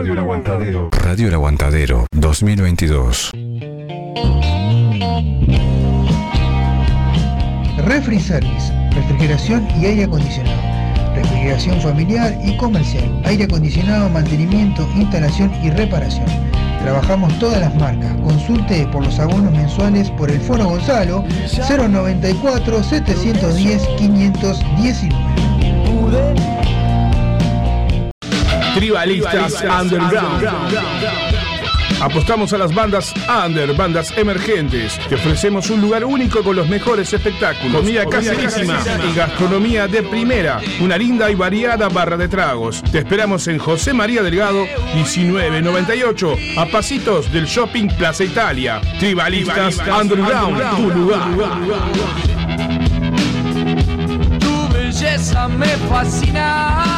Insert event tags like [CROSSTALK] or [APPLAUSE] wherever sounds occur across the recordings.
Radio El Aguantadero. Radio El Aguantadero 2022. Refri Service, refrigeración y aire acondicionado. Refrigeración familiar y comercial. Aire acondicionado, mantenimiento, instalación y reparación. Trabajamos todas las marcas. Consulte por los abonos mensuales por el Foro Gonzalo 094 710 519. Tribalistas Underground. Apostamos a las bandas under, bandas emergentes. Te ofrecemos un lugar único con los mejores espectáculos. Comida caserísima y gastronomía de primera. Una linda y variada barra de tragos. Te esperamos en José María Delgado, 1998, a pasitos del Shopping Plaza Italia. Tribalistas Underground, tu lugar. Tu belleza me fascina.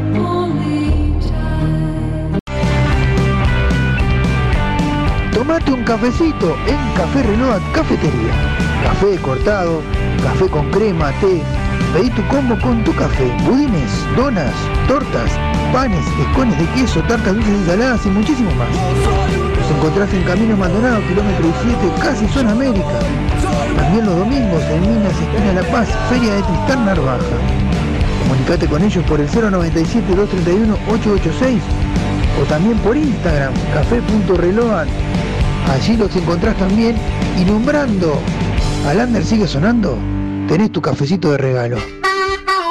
Tomate un cafecito en Café Reload Cafetería. Café cortado, café con crema, té. Pedí tu combo con tu café. Budines, donas, tortas, panes, escones de queso, tartas dulces y saladas y muchísimo más. Nos encontrás en Camino Maldonado, kilómetro 17, casi zona América. También los domingos en Minas, esquina La Paz, Feria de Tristán Narvaja. Comunicate con ellos por el 097-231-886 o también por Instagram, café.reload. Allí los encontrás también y nombrando al Ander sigue sonando, tenés tu cafecito de regalo.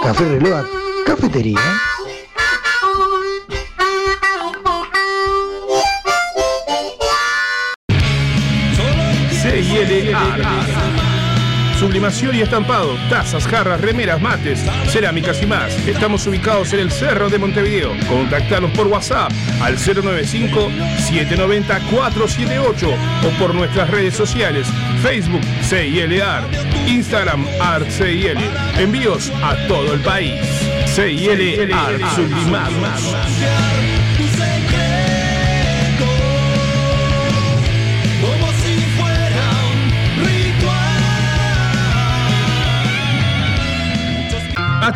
Café Reload, cafetería. CILA. Sublimación y estampado, tazas, jarras, remeras, mates, cerámicas y más. Estamos ubicados en el Cerro de Montevideo. Contactanos por WhatsApp al 095-790-478 o por nuestras redes sociales, Facebook CILAR, Instagram ArtCIL. Envíos a todo el país. CIL Art.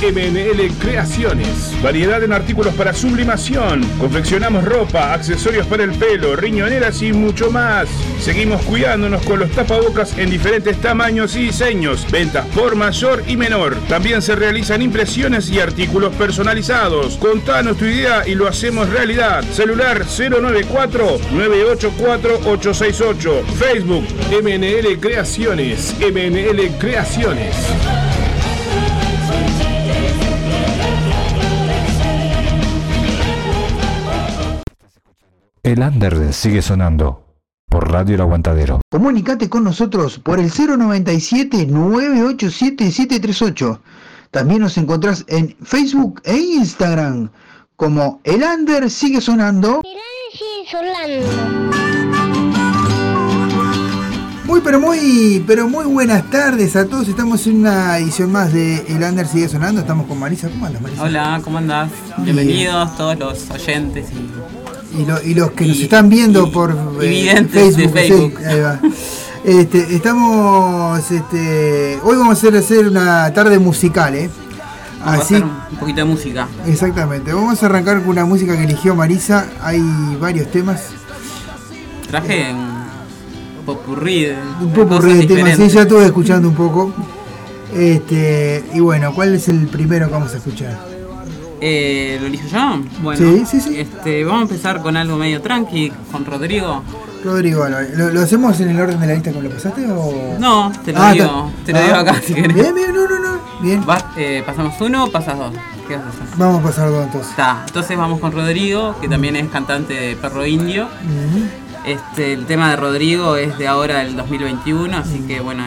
MNL Creaciones. Variedad en artículos para sublimación. Confeccionamos ropa, accesorios para el pelo, riñoneras y mucho más. Seguimos cuidándonos con los tapabocas en diferentes tamaños y diseños. Ventas por mayor y menor. También se realizan impresiones y artículos personalizados. Contanos tu idea y lo hacemos realidad. Celular 094-984-868. Facebook MNL Creaciones. MNL Creaciones. El under sigue sonando por Radio El Aguantadero. Comunicate con nosotros por el 097-987-738. También nos encontrás en Facebook e Instagram como El Under sigue sonando. Muy pero muy pero muy buenas tardes a todos. Estamos en una edición más de El Under sigue sonando. Estamos con Marisa. ¿Cómo andas, Marisa? Hola, ¿cómo andás? Bienvenidos todos los oyentes y Y, lo- y los que nos están viendo por eh, sí, Facebook. ahí va. Este, estamos este, hoy vamos a hacer, una tarde musical, ¿eh? vamos Así a un poquito de música. Exactamente, vamos a arrancar con una música que eligió Marisa, hay varios temas, Traje un popurrí de, un poco cosas de temas, sí, ya estuve escuchando un poco. Este, y bueno, ¿cuál es el primero que vamos a escuchar? Eh, ¿Lo elijo yo? Bueno, Sí, sí, sí. Este, vamos a empezar con algo medio tranqui, con Rodrigo. Rodrigo. ¿Lo, lo hacemos en el orden de la lista como lo pasaste o...? No, te lo Ah, digo, te lo digo ah, acá si querés. Bien, bien, no, no, no. Bien. Vas, eh, ¿Pasamos uno o pasas dos? ¿Qué vas a hacer? Vamos a pasar dos entonces. Está, entonces vamos con Rodrigo, que también es cantante de Perro Indio. Este, el tema de Rodrigo es de ahora del 2021, así que bueno,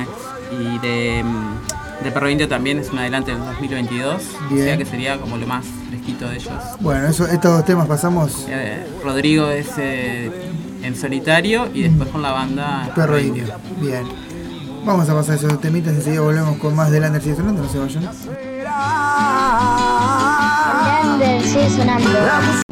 y de, mm, de Perro Indio también es un adelante del 2022, Bien. o sea que sería como lo más fresquito de ellos. Bueno, eso, estos dos temas pasamos Eh, Rodrigo es eh, en solitario y después con la banda Perro Indio. Bien. Vamos a pasar esos temitas, enseguida volvemos con más del Under sigue sonando, no se vayan. Under sigue sonando.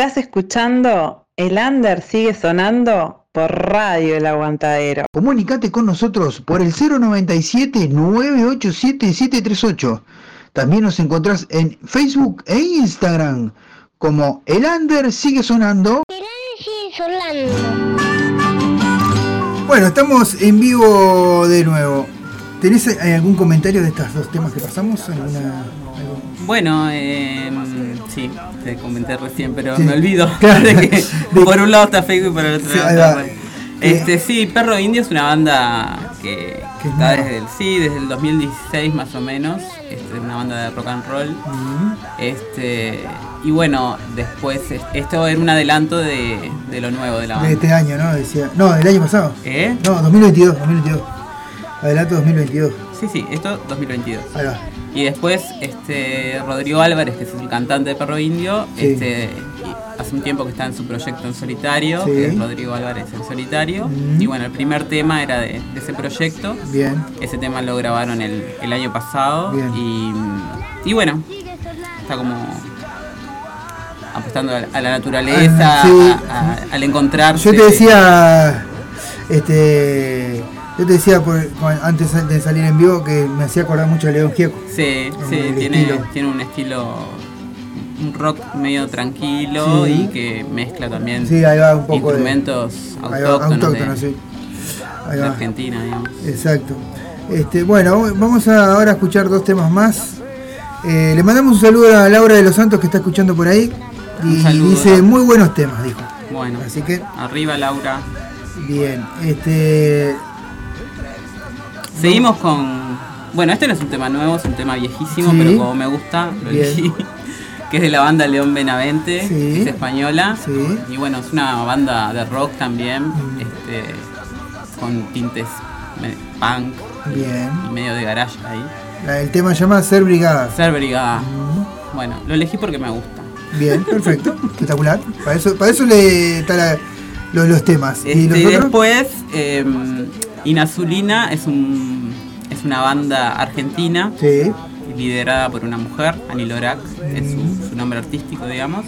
Estás escuchando El Under sigue sonando por Radio El Aguantadero. Comunicate con nosotros por el 097-987-738. También nos encontrás en Facebook e Instagram como El Under sigue sonando. Bueno, estamos en vivo de nuevo. ¿Tenés eh, algún comentario de estos dos temas que pasamos? ¿Alguna? Bueno, eh, sí, te comenté recién, pero Sí. me olvido [LAUGHS] Claro. de que [LAUGHS] por un lado está Facebook y por el otro Sí, lado ahí está va. Ray. Este, sí, Perro Indio es una banda que, Que es está desde el, sí, desde el 2016 más o menos. Este, una banda de rock and roll. Mm, Este, y bueno, después es- esto era un adelanto de, de lo nuevo de la De banda. este año, ¿no? Decía. No, del año pasado. ¿Eh? No, 2022, 2022. Adelanto 2022. Sí, sí, esto 2022. Ahí va. Y después este Rodrigo Álvarez, que es el cantante de Perro Indio, Sí. este, hace un tiempo que está en su proyecto en solitario, Sí. que es Rodrigo Álvarez en solitario. Mm. Y bueno, el primer tema era de, de ese proyecto. Bien. Ese tema lo grabaron el, el año pasado. Bien. Y, y bueno, está como apostando a, a la naturaleza, Ah, sí. a- a- al encontrarse. Yo te decía, este, yo te decía por- antes de salir en vivo que me hacía acordar mucho a León Gieco. Sí, sí, tiene, estilo. tiene un estilo, un rock medio tranquilo Sí. y que mezcla también Sí, ahí va un poco de- instrumentos va, autóctonos, autóctono, de, sí. Ahí de va. Argentina, digamos. Exacto. Este, bueno, vamos a ahora a escuchar dos temas más. Eh, le mandamos un saludo a Laura de los Santos que está escuchando por ahí. Y dice muy buenos temas, dijo. Bueno, Así que, arriba Laura. bien. Este, Seguimos con... Bueno, este no es un tema nuevo, es un tema viejísimo, Sí. pero como me gusta, lo elegí. [LAUGHS] Que es de la banda León Benavente, Sí. es española. Sí. Y bueno, es una banda de rock también, Mm. este, con tintes punk bien. y medio de garage ahí. El tema se llama Ser Brigada. Ser Brigada. Mm. Bueno, lo elegí porque me gusta. Bien, [LAUGHS] perfecto, espectacular. Para eso, para eso le está la- los, los temas. Este, ¿Y los y otros? después, eh, Inazulina es, un, es una banda argentina Sí, liderada por una mujer, Ani Lorak, es su, su nombre artístico, digamos.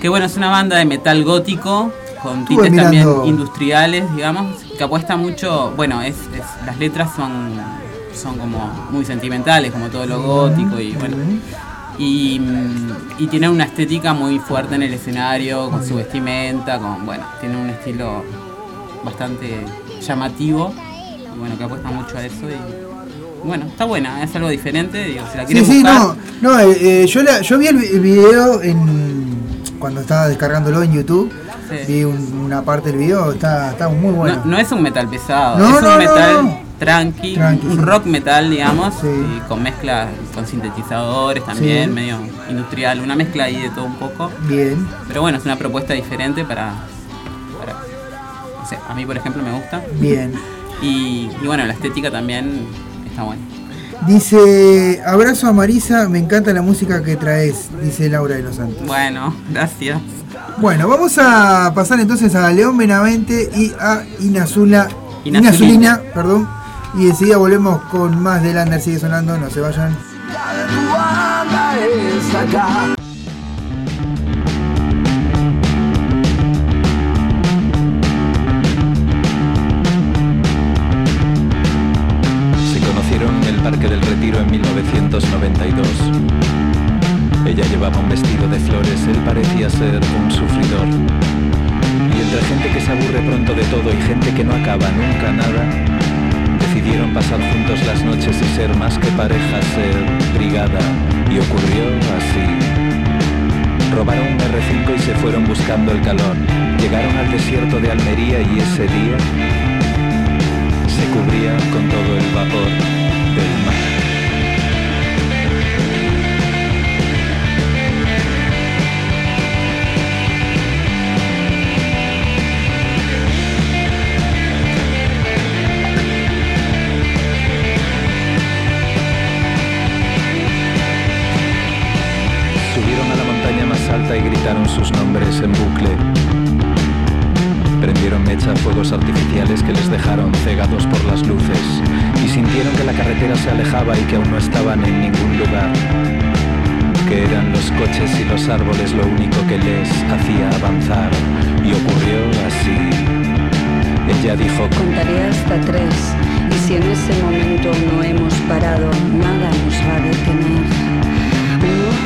Que bueno, es una banda de metal gótico con Estuve tintes también industriales, digamos, que apuesta mucho, bueno, es, es- las letras son, son como muy sentimentales, como todo lo gótico y bueno. Y, y tienen una estética muy fuerte en el escenario, con su vestimenta, con bueno, tienen un estilo bastante llamativo, y bueno, que apuesta mucho a eso y bueno, está buena, es algo diferente, digo, si la sí, sí, buscar, no, no eh, eh, yo, la- yo vi el, vi- el video en, cuando estaba descargándolo en YouTube Sí. Vi un- una parte del video, está, está muy bueno. No, no es un metal pesado, No, es no, un metal tranqui, Tranqui, un rock metal, digamos, Sí. y con mezcla con sintetizadores también, Sí. medio industrial, una mezcla ahí de todo un poco. Bien, Pero bueno, es una propuesta diferente para, sé, a mí por ejemplo me gusta. bien. Y, y bueno, la estética también está buena. Dice, abrazo a Marisa, me encanta la música que traes, dice Laura de los Santos. Bueno, gracias. Bueno, vamos a pasar entonces a León Benavente y a Inazula, Inazulina. Inazulina, perdón. Y enseguida volvemos con más de Lander, sigue sonando, no se vayan. Y ese día se cubría con todo el vapor del mar. Subieron a la montaña más alta y gritaron sus nombres en bucle. Artificiales que les dejaron cegados por las luces y sintieron que la carretera se alejaba y que aún no estaban en ningún lugar. Que eran los coches y los árboles lo único que les hacía avanzar. Y ocurrió así. Ella dijo, Contaré hasta tres y si en ese momento no hemos parado, nada nos va a detener. Uno,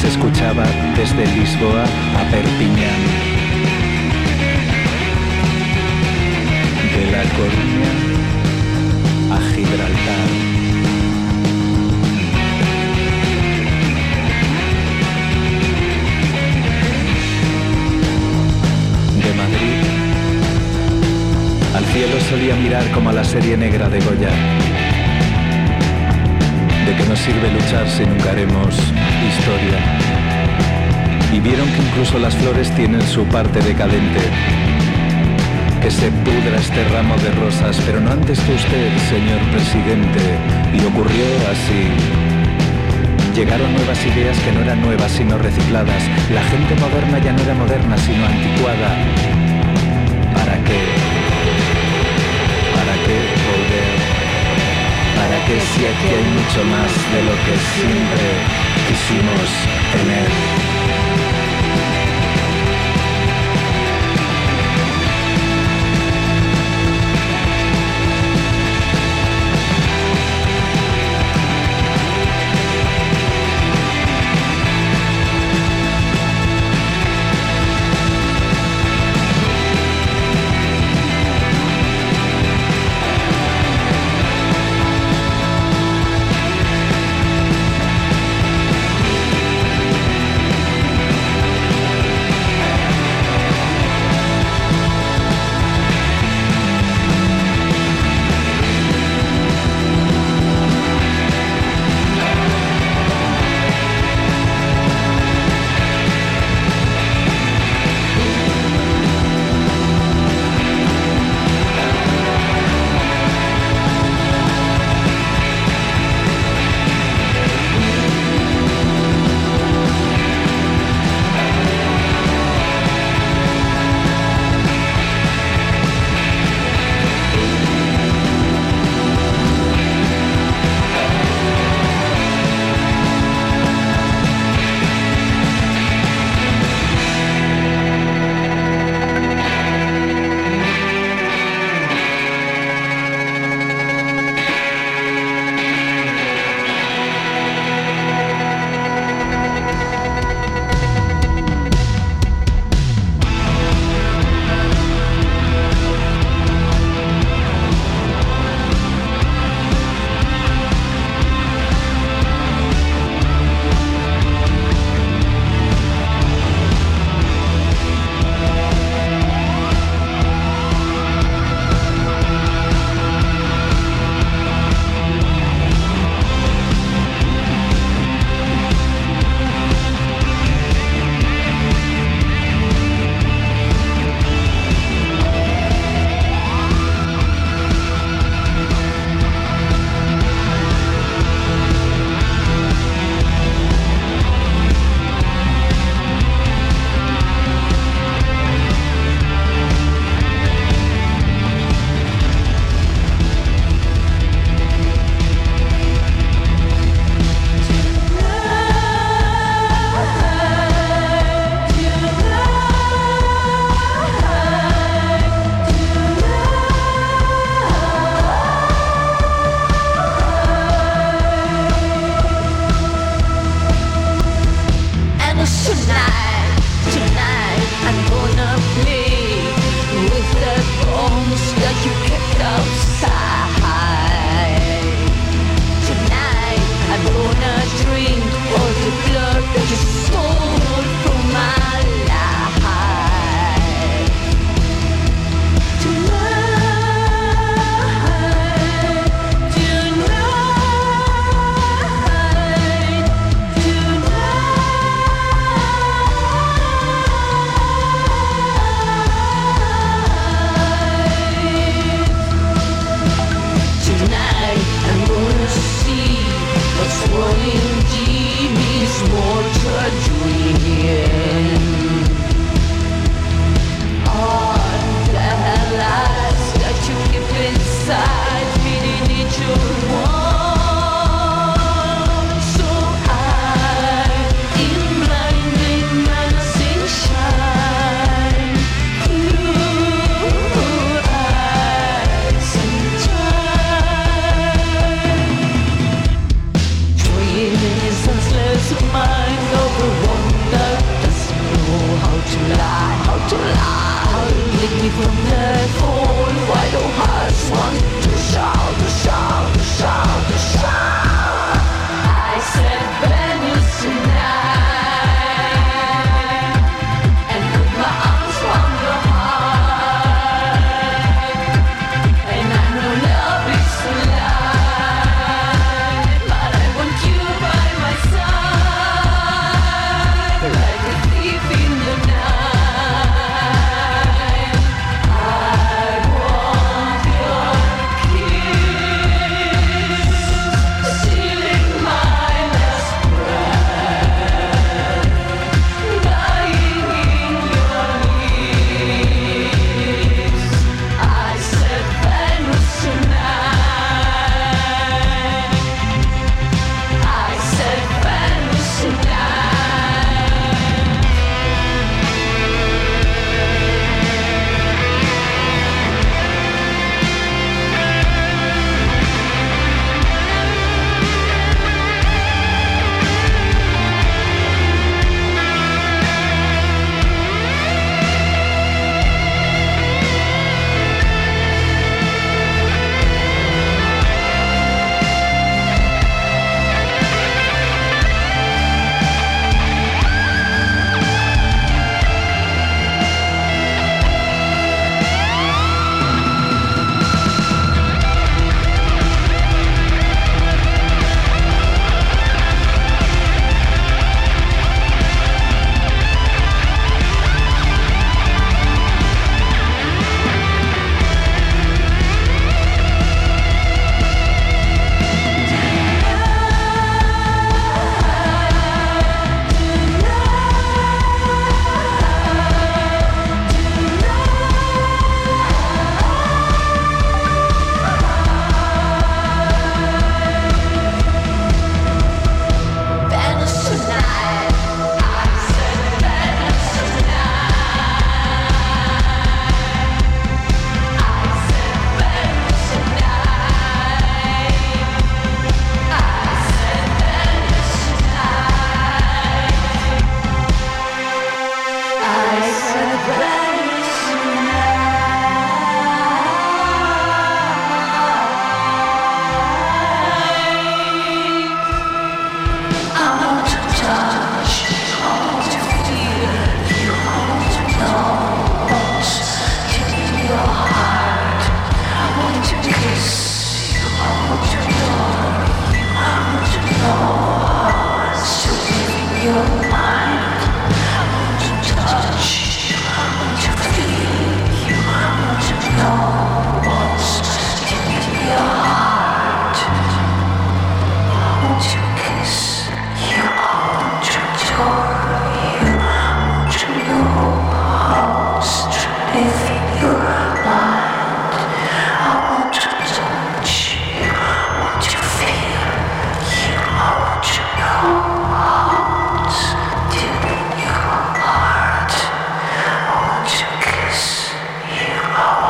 se escuchaba desde Lisboa a Perpiñán. De La Coruña a Gibraltar. De Madrid al cielo solía mirar como a la serie negra de Goya. ¿De qué nos sirve luchar si nunca haremos historia? Y vieron que incluso las flores tienen su parte decadente. Que se pudra este ramo de rosas, pero no antes que usted, señor presidente. Y ocurrió así. Llegaron nuevas ideas que no eran nuevas sino recicladas. La gente moderna ya no era moderna sino anticuada. ¿Para qué? ¿Para qué volver? ¿Para qué si aquí hay mucho más de lo que siempre quisimos tener?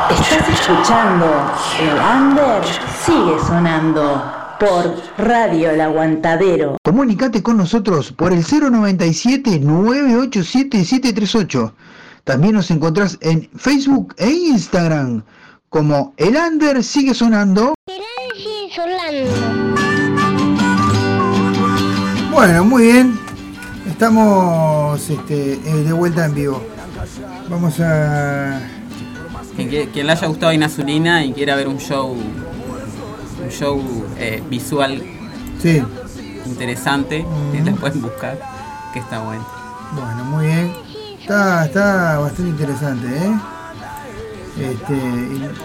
Escuchando El Under sigue sonando por Radio El Aguantadero. Comunicate con nosotros por el 097-987-738. También nos encontrás en Facebook e Instagram como El Under sigue sonando. sigue sonando. Bueno, muy bien. Estamos este, eh, de vuelta en vivo. Vamos a. Quien, que- quien le haya gustado Inazulina y quiera ver un show un show eh, visual Sí, interesante, lo pueden buscar, que está bueno. bueno, muy bien. Está, está bastante interesante, ¿eh? Este,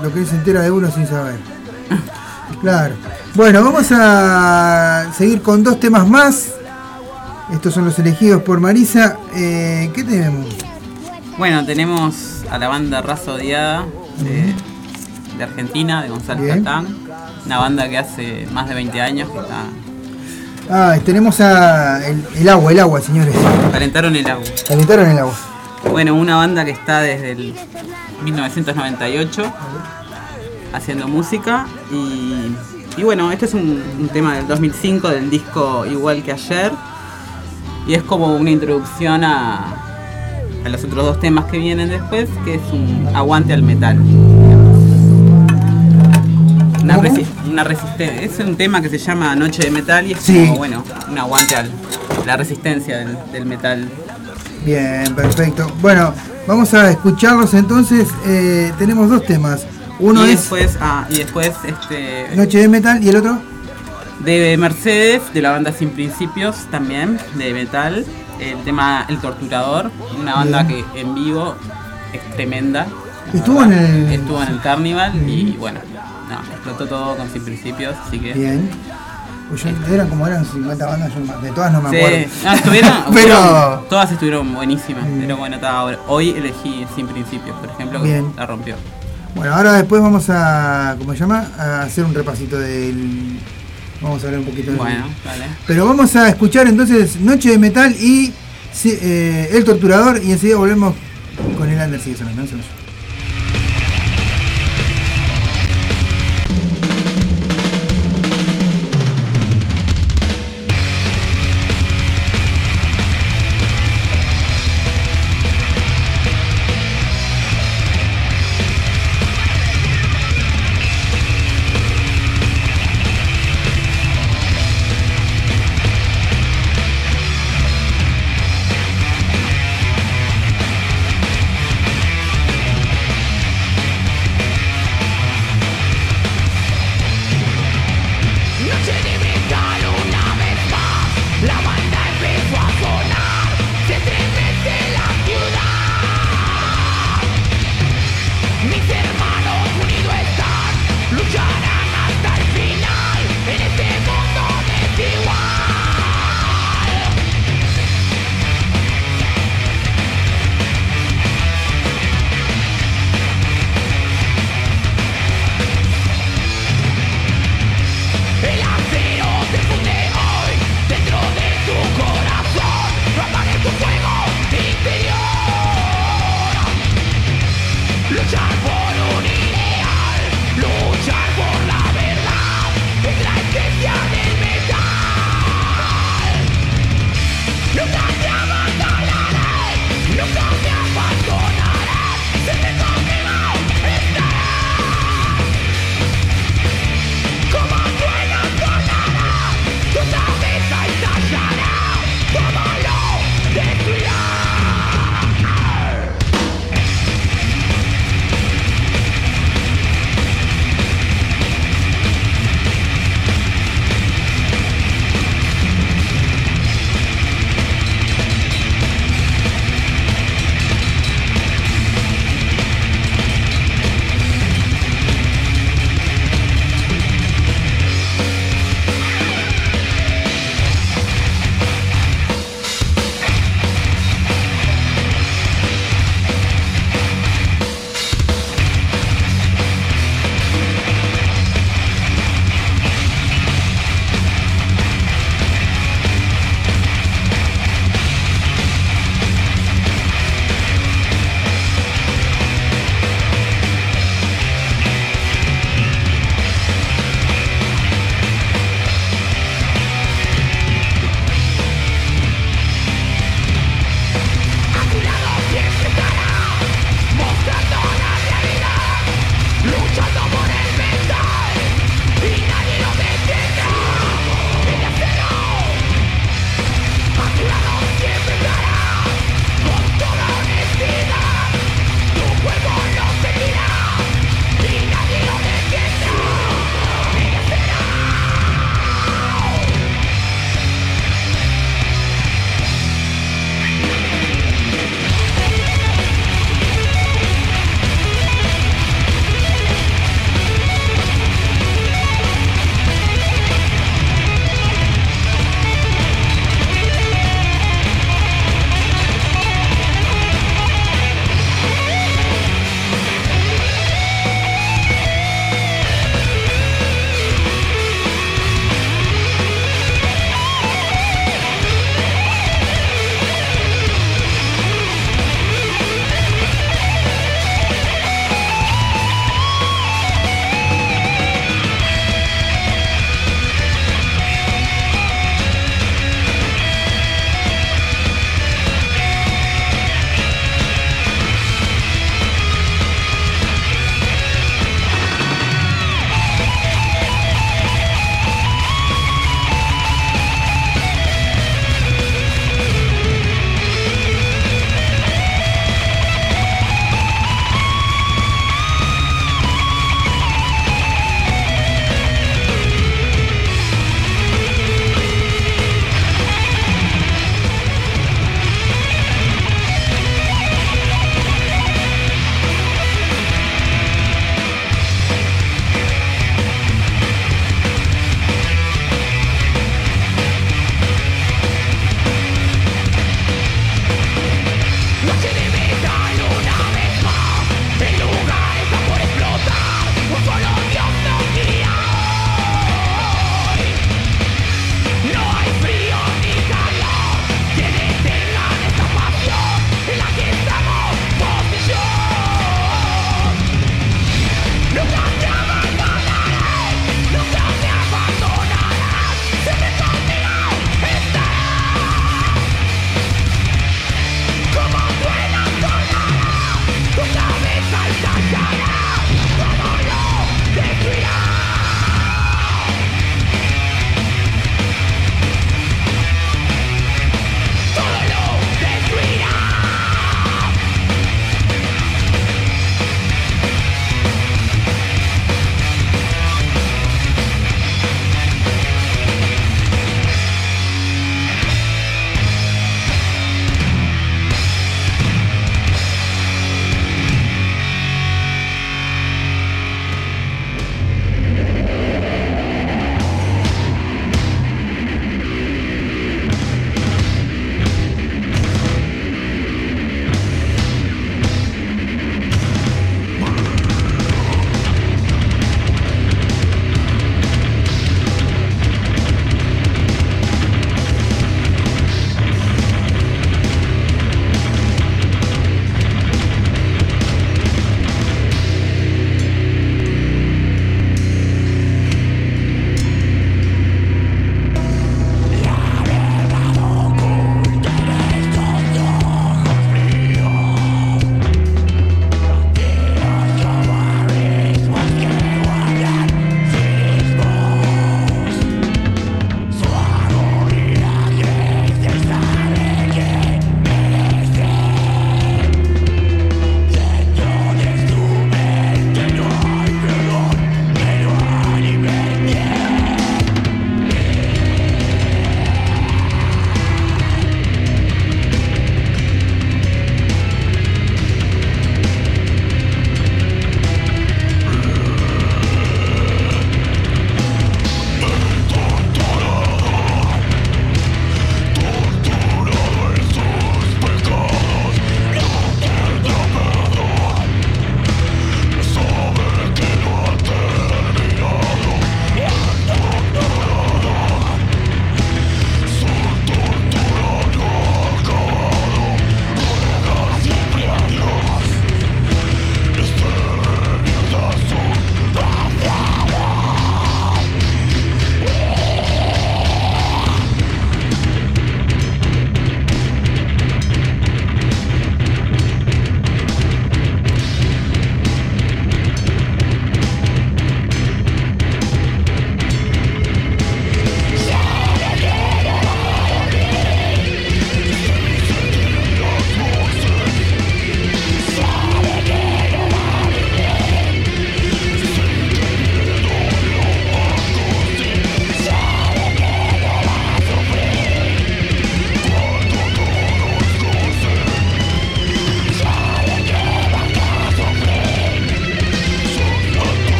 lo que se entera de uno sin saber. [LAUGHS] Claro. Bueno, vamos a seguir con dos temas más. Estos son los elegidos por Marisa. Eh, ¿Qué tenemos? Bueno, tenemos a la banda Raza Odiada de, de Argentina, de Gonzalo Bien. Catán, una banda que hace más de 20 años que está Ah, tenemos a el, el agua, el agua, señores. calentaron el agua. Calentaron el agua. Bueno, una banda que está desde el 1998 haciendo música y, y bueno, este es un, un tema del 2005 del disco Igual que ayer y es como una introducción a, a los otros dos temas que vienen después, que es un aguante al metal. Una, resi- una resistencia, es un tema que se llama Noche de Metal y es Sí. como, bueno, un aguante a la resistencia del, del metal. Bien, perfecto. Bueno, vamos a escucharlos entonces. Eh, tenemos dos temas. Uno y es después, ah, y después este Noche de Metal y el otro. de Mercedes, de la banda Sin Principios también, de metal. El tema El Torturador, una banda Bien. que en vivo es tremenda. Estuvo en el- Estuvo en el Carnival y bueno, no, explotó todo con Sin Principios, así que. Bien. Pues yo- eran como eran 50 bandas, yo de todas no me Sí, acuerdo. no, estuvieron, [LAUGHS] Pero- todas estuvieron buenísimas, pero bueno, ahora- hoy elegí Sin Principios, por ejemplo, que la rompió. Bueno, ahora después vamos a, ¿cómo se llama? A hacer un repasito del... Vamos a hablar un poquito del... Bueno, dale. Pero vamos a escuchar entonces Noche de Metal y eh, El Torturador y enseguida volvemos con el Under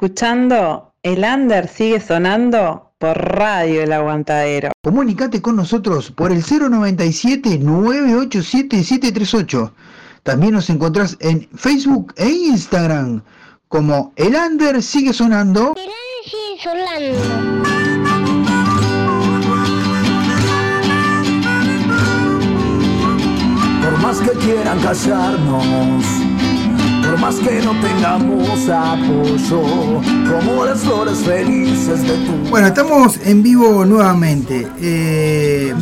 escuchando El Under sigue sonando por Radio El Aguantadero. Comunicate con nosotros por el 097-987-738. También nos encontrás en Facebook e Instagram como El Under sigue sonando. sigue sonando. Por más que quieran callarnos, por más que no tengamos apoyo, como las flores felices de tu. Bueno, estamos en vivo nuevamente. Eh,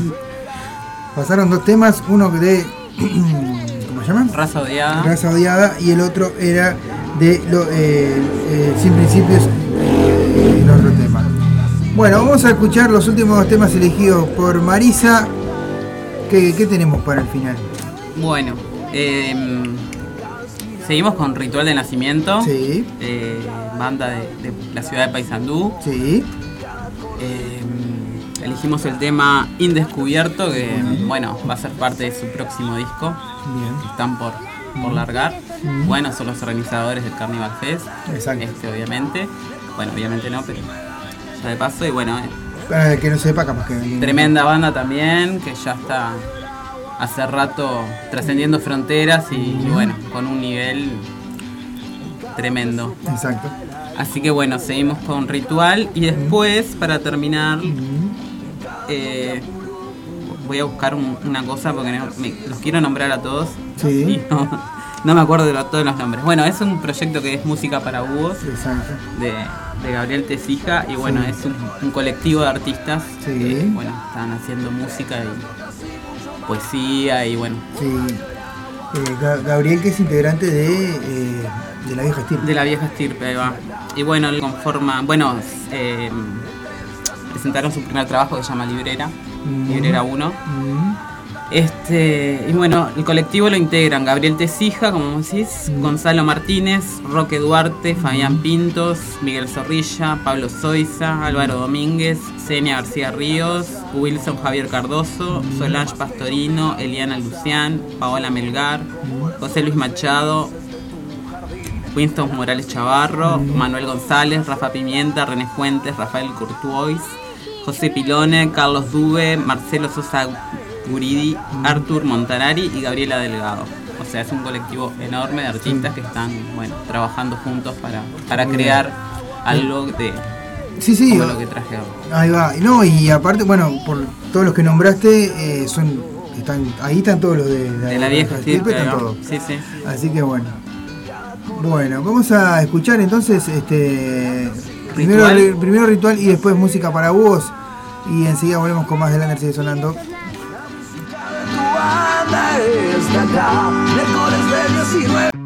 pasaron dos temas, uno de. [CLEARS THROAT] ¿Cómo se llama? Raza odiada. Raza odiada y el otro era de lo, eh, eh, Sin Principios, el otro tema. Bueno, vamos a escuchar los últimos dos temas elegidos por Marisa. ¿Qué, qué tenemos para el final? Bueno, em, seguimos con Ritual de Nacimiento. Sí. eh, banda de, de la ciudad de Paysandú. Sí. Em, elegimos el tema Indescubierto, que bueno, va a ser parte de su próximo disco. Bien. que están por, por largar. Bueno, son los organizadores del Carnival Fest. Exacto. Este, obviamente. Bueno, obviamente no, pero ya de paso. Y bueno, eh, que no sepa, capaz que. tremenda banda también, que ya está hace rato trascendiendo fronteras y, y bueno, con un nivel tremendo. Exacto. Así que bueno, seguimos con Ritual y después, para terminar, eh, voy a buscar un- una cosa porque no- me- los quiero nombrar a todos. Sí. [LAUGHS] no, no me acuerdo de lo- todos los nombres. Bueno, es un proyecto que es Música para Búhos Exacto. de, de Gabriel Tesija y bueno, Sí. es un, un colectivo de artistas Sí. que bueno, están haciendo música y poesía y bueno, Sí. Eh, Ga- Gabriel, que es integrante de, eh, de la vieja estirpe. de la vieja estirpe, ahí va. Y bueno, conforma, bueno, eh, presentaron su primer trabajo que se llama Librera, Mm. Librera 1. Mm, Este, y bueno, el colectivo lo integran Gabriel Tesija, como decís, Gonzalo Martínez, Roque Duarte, Fabián Pintos, Miguel Zorrilla, Pablo Zoiza, Álvaro Domínguez, Senia García Ríos, Wilson Javier Cardoso, Solange Pastorino, Eliana Lucián, Paola Melgar, José Luis Machado, Winston Morales Chavarro, Manuel González, Rafa Pimienta, René Fuentes, Rafael Courtois, José Pilone, Carlos Dube, Marcelo Sosa Guridi, Artur Montanari y Gabriela Delgado. O sea, es un colectivo enorme de artistas que están, bueno, trabajando juntos para, para crear algo de Sí, sí. como o- lo que traje ahora. Ahí va. No, y aparte, bueno, por todos los que nombraste, eh, son están ahí están todos los de, De la vieja estirpe, están ¿no? todos. Sí, sí. Así que bueno. Bueno, vamos a escuchar entonces este primero, Ritual. primero ritual y después música para búhos y enseguida volvemos con más de Lander sigue sonando. Está acá, miércoles de 19.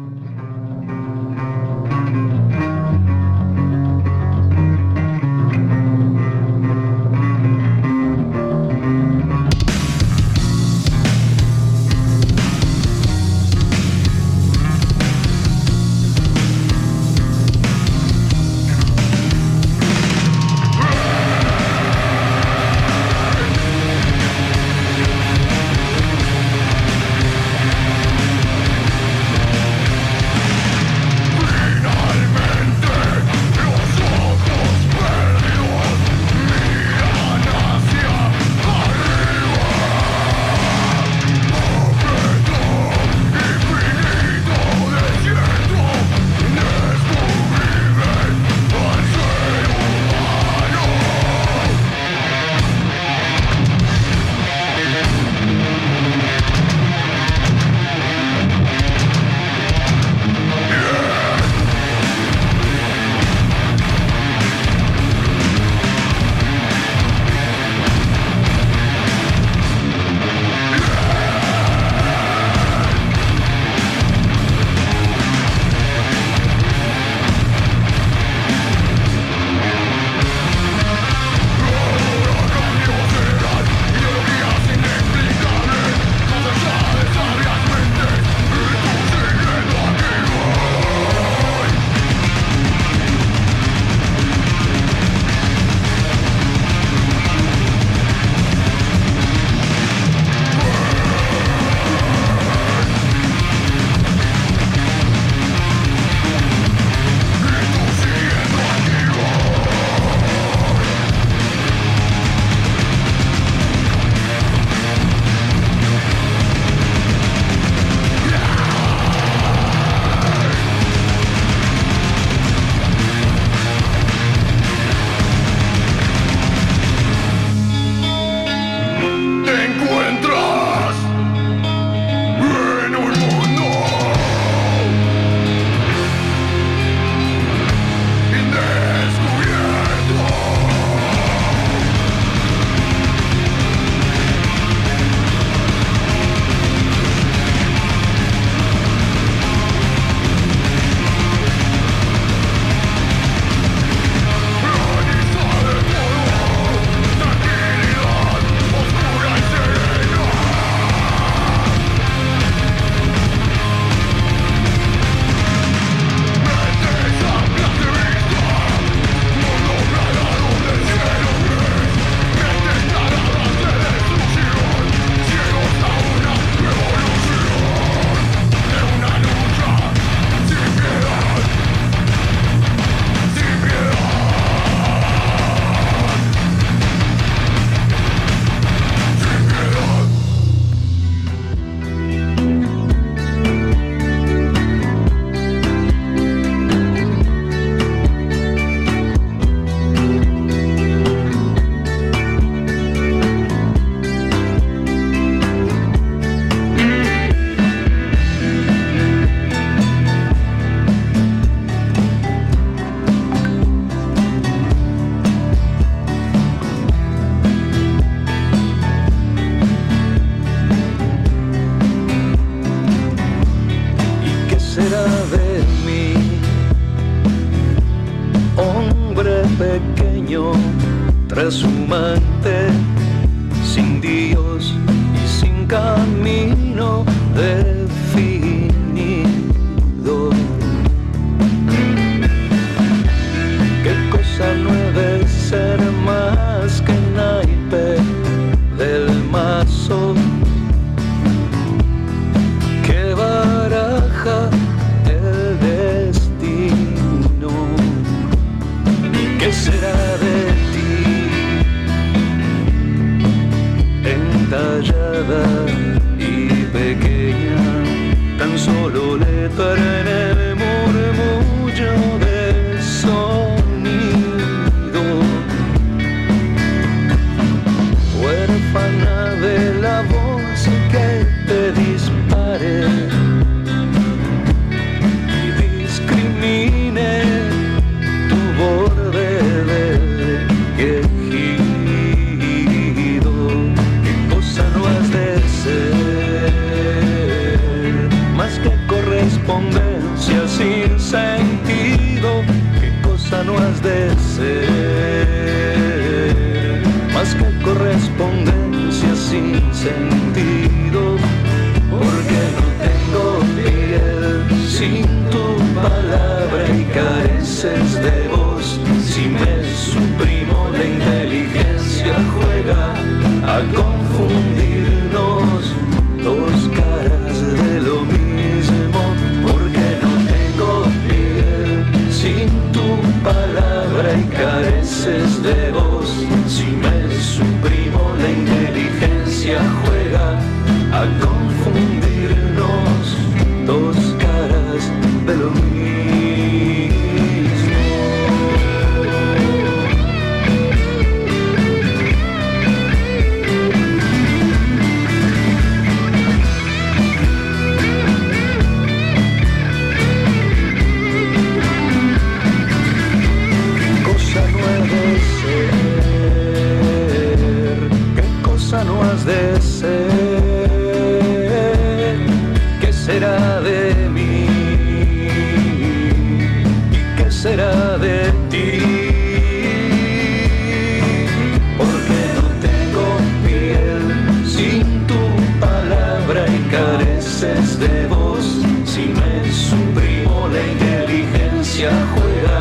人，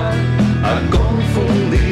寒光鋒了。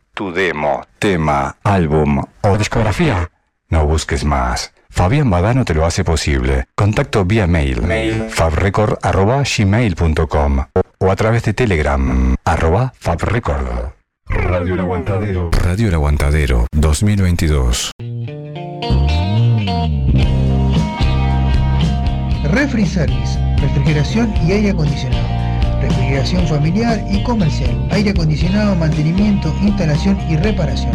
tu demo, tema, álbum o discografía. No busques más. Fabián Badano te lo hace posible. Contacto vía mail, fabrecord.gmail.com o, o a través de Telegram, arroba fabrecord. Radio El Aguantadero. Radio El Aguantadero 2022. Refri Service, refrigeración y aire acondicionado. Refrigeración familiar y comercial, aire acondicionado, mantenimiento, instalación y reparación.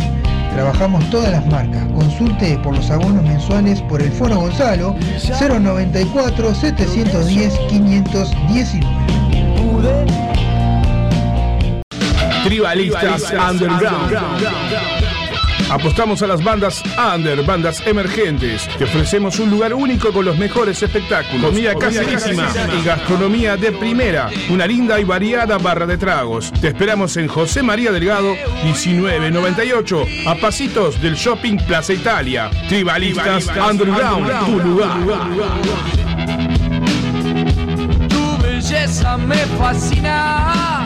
Trabajamos todas las marcas. Consulte por los abonos mensuales por el Foro Gonzalo 094 710 519. Tribalistas Underground. Apostamos a las bandas under, bandas emergentes. Te ofrecemos un lugar único con los mejores espectáculos. Comida caserísima y gastronomía de primera. Una linda y variada barra de tragos. Te esperamos en José María Delgado, 1998, a pasitos del Shopping Plaza Italia. Tribalistas Underground, tu lugar. Tu belleza me fascina.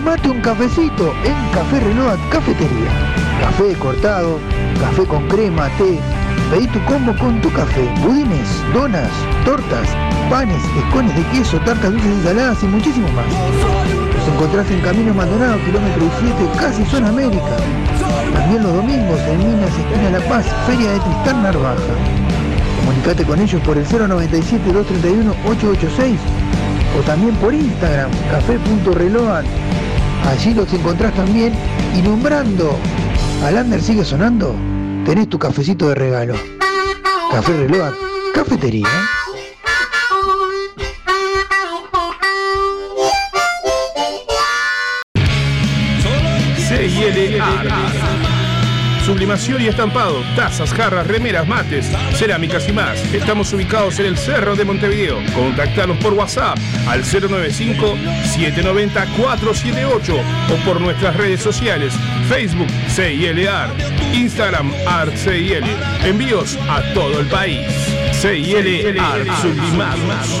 Tomate un cafecito en Café Reload Cafetería. Café cortado, café con crema, té. Pedí tu combo con tu café. Budines, donas, tortas, panes, escones de queso, tartas dulces y saladas y muchísimo más. Nos encontrás en Camino Maldonado, kilómetro 17, casi zona América. También los domingos en Minas, esquina La Paz, Feria de Tristán Narvaja. Comunicate con ellos por el 097-231-886 o también por Instagram, café.reload. Allí los encontrás también y nombrando al Ander sigue sonando, tenés tu cafecito de regalo. Café Reload, cafetería. Sublimación y estampado, tazas, jarras, remeras, mates, cerámicas y más. Estamos ubicados en el Cerro de Montevideo. Contactanos por WhatsApp al 095-790-478 o por nuestras redes sociales, Facebook CIL Art, Instagram Art CIL. Envíos a todo el país. CIL Art Sublimados.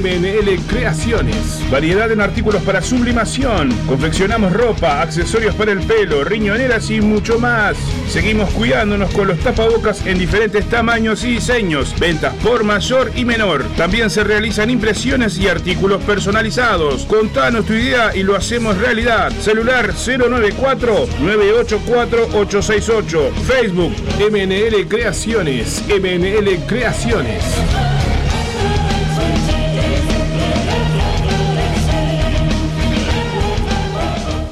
MNL Creaciones. Variedad en artículos para sublimación. Confeccionamos ropa, accesorios para el pelo, riñoneras y mucho más. Seguimos cuidándonos con los tapabocas en diferentes tamaños y diseños. Ventas por mayor y menor. También se realizan impresiones y artículos personalizados. Contanos tu idea y lo hacemos realidad. Celular 094-984-868. Facebook MNL Creaciones. MNL Creaciones.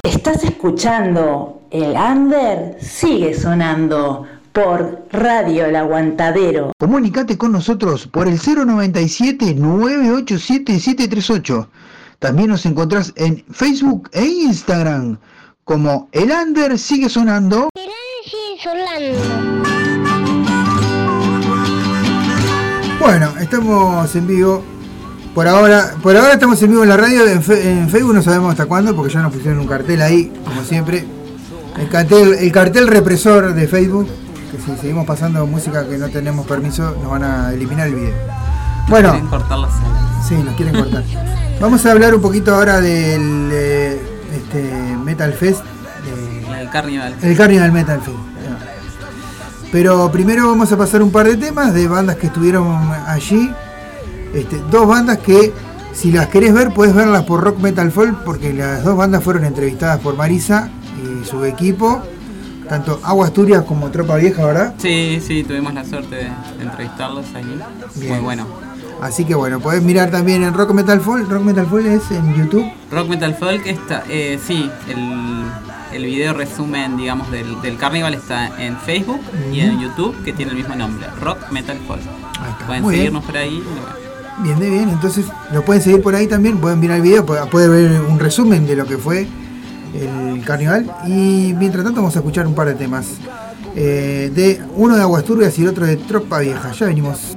Estás escuchando El Under sigue sonando por Radio El Aguantadero. Comunicate con nosotros por el 097-987-738. También nos encontrás en Facebook e Instagram como El Under sigue sonando. sigue sonando. Bueno, estamos en vivo. Por ahora, por ahora estamos en vivo en la radio, en, Fe- en Facebook no sabemos hasta cuándo, porque ya nos pusieron un cartel ahí, como siempre. El cartel, el cartel represor de Facebook, que si seguimos pasando música que no tenemos permiso, nos van a eliminar el video. Bueno, Quieren cortar la sala. sí, nos quieren cortar. Vamos a hablar un poquito ahora del eh, este, Metal Fest, de- El carnival. el Carnival Metal Fest. Pero primero vamos a pasar un par de temas de bandas que estuvieron allí. Este, dos bandas que, si las querés ver, puedes verlas por Rock Metal Folk, porque las dos bandas fueron entrevistadas por Marisa y su equipo, tanto Agua Asturias como Tropa Vieja, ¿verdad? Sí, sí, tuvimos la suerte de entrevistarlos allí. Muy bueno. Así que bueno, podés mirar también en Rock Metal Folk. Rock Metal Folk es en YouTube. Rock Metal Folk está, eh, sí, el, el video resumen, digamos, del, del carnival está en Facebook y en YouTube, que tiene el mismo nombre, Rock Metal Folk. Pueden Muy bien. seguirnos por ahí. Bien, de bien. Entonces lo pueden seguir por ahí también. Pueden mirar el video, pu- pueden ver un resumen de lo que fue el carnaval. Y mientras tanto vamos a escuchar un par de temas. Eh, de uno de Aguasturbias y el otro de Tropa Vieja. Ya venimos.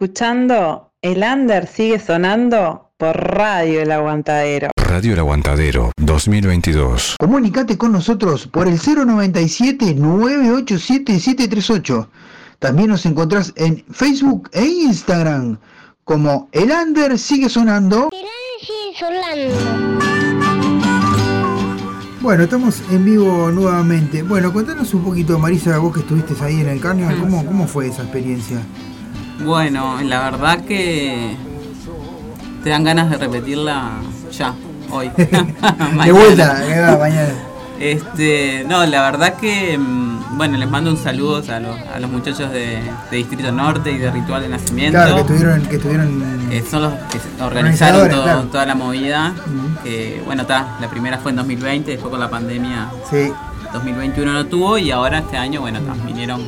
Escuchando El Under sigue sonando por Radio El Aguantadero. Radio El Aguantadero 2022. Comunicate con nosotros por el 097-987-738. También nos encontrás en Facebook e Instagram como El Under sigue sonando. sigue sonando. Bueno, estamos en vivo nuevamente. Bueno, contanos un poquito, Marisa, vos que estuviste ahí en el Carnival, ¿cómo, cómo fue esa experiencia? Bueno, la verdad que te dan ganas de repetirla ya, hoy. [LAUGHS] de vuelta, mañana. Este, no, la verdad que, mm, bueno, les mando un saludo a los, a los muchachos de, de Distrito Norte y de Ritual de Nacimiento. Claro, que estuvieron, que estuvieron Eh, son los que organizaron todo- claro. toda la movida. Que, bueno, está, la primera fue en 2020, después con la pandemia Sí. 2021 no tuvo y ahora este año, bueno, ta, vinieron,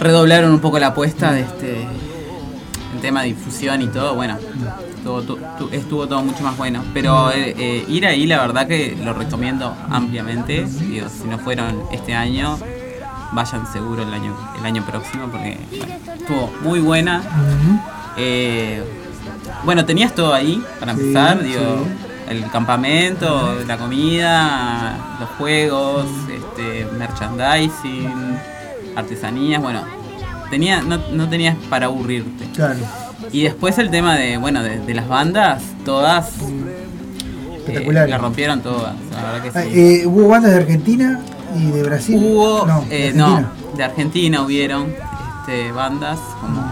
redoblaron un poco la apuesta de este en tema de difusión y todo, bueno, estuvo, tu- tu- estuvo todo mucho más bueno. Pero eh, eh, ir ahí, la verdad que lo recomiendo ampliamente. Digo, si no fueron este año, vayan seguro el año, el año próximo porque bueno, estuvo muy buena. Eh, bueno, tenías todo ahí para Sí, empezar, digo, sí. el campamento, la comida, los juegos, este, merchandising, artesanías, bueno, tenía, no, no tenías para aburrirte. Claro. Y después el tema de, bueno, de, de las bandas, todas Espectaculares. eh, la rompieron todas, la verdad que Ah, sí. eh, ¿Hubo bandas de Argentina y de Brasil? Hubo, no, eh, de no, Argentina. de Argentina hubieron este, bandas como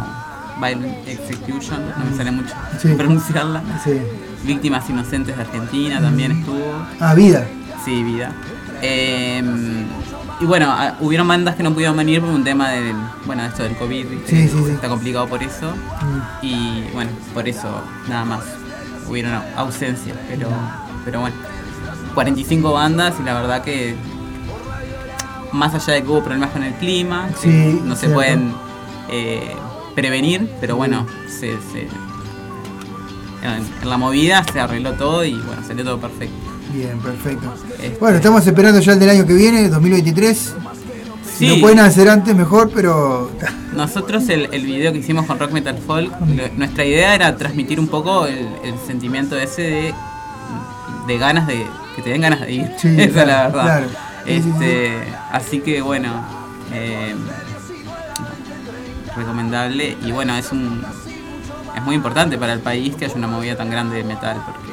Violent Execution, no me sale mucho Sí. [LAUGHS] pronunciarla. Sí. Víctimas Inocentes de Argentina también estuvo. Ah, vida. Sí, vida. Y bueno, ah, hubieron bandas que no pudieron venir por un tema del, bueno, esto del COVID, está complicado por eso. Mm. Y bueno, por eso nada más hubieron ausencias, pero, pero bueno, 45 bandas y la verdad que más allá de que hubo problemas con el clima, que no se cierto. pueden eh, prevenir, pero bueno, se, se- en, en la movida se arregló todo y bueno, salió todo perfecto. Bien, perfecto. Este, Bueno, estamos esperando ya el del año que viene, 2023. Si Sí. lo pueden hacer antes, mejor, pero. [LAUGHS] Nosotros el, el video que hicimos con Rock Metal Folk, lo- nuestra idea era transmitir un poco el, el sentimiento ese de, de ganas de, que te den ganas de ir. Sí, [LAUGHS] Esa es claro, la verdad. claro. Sí, Este, Así que bueno, eh, recomendable y bueno, es un es muy importante para el país que haya una movida tan grande de metal porque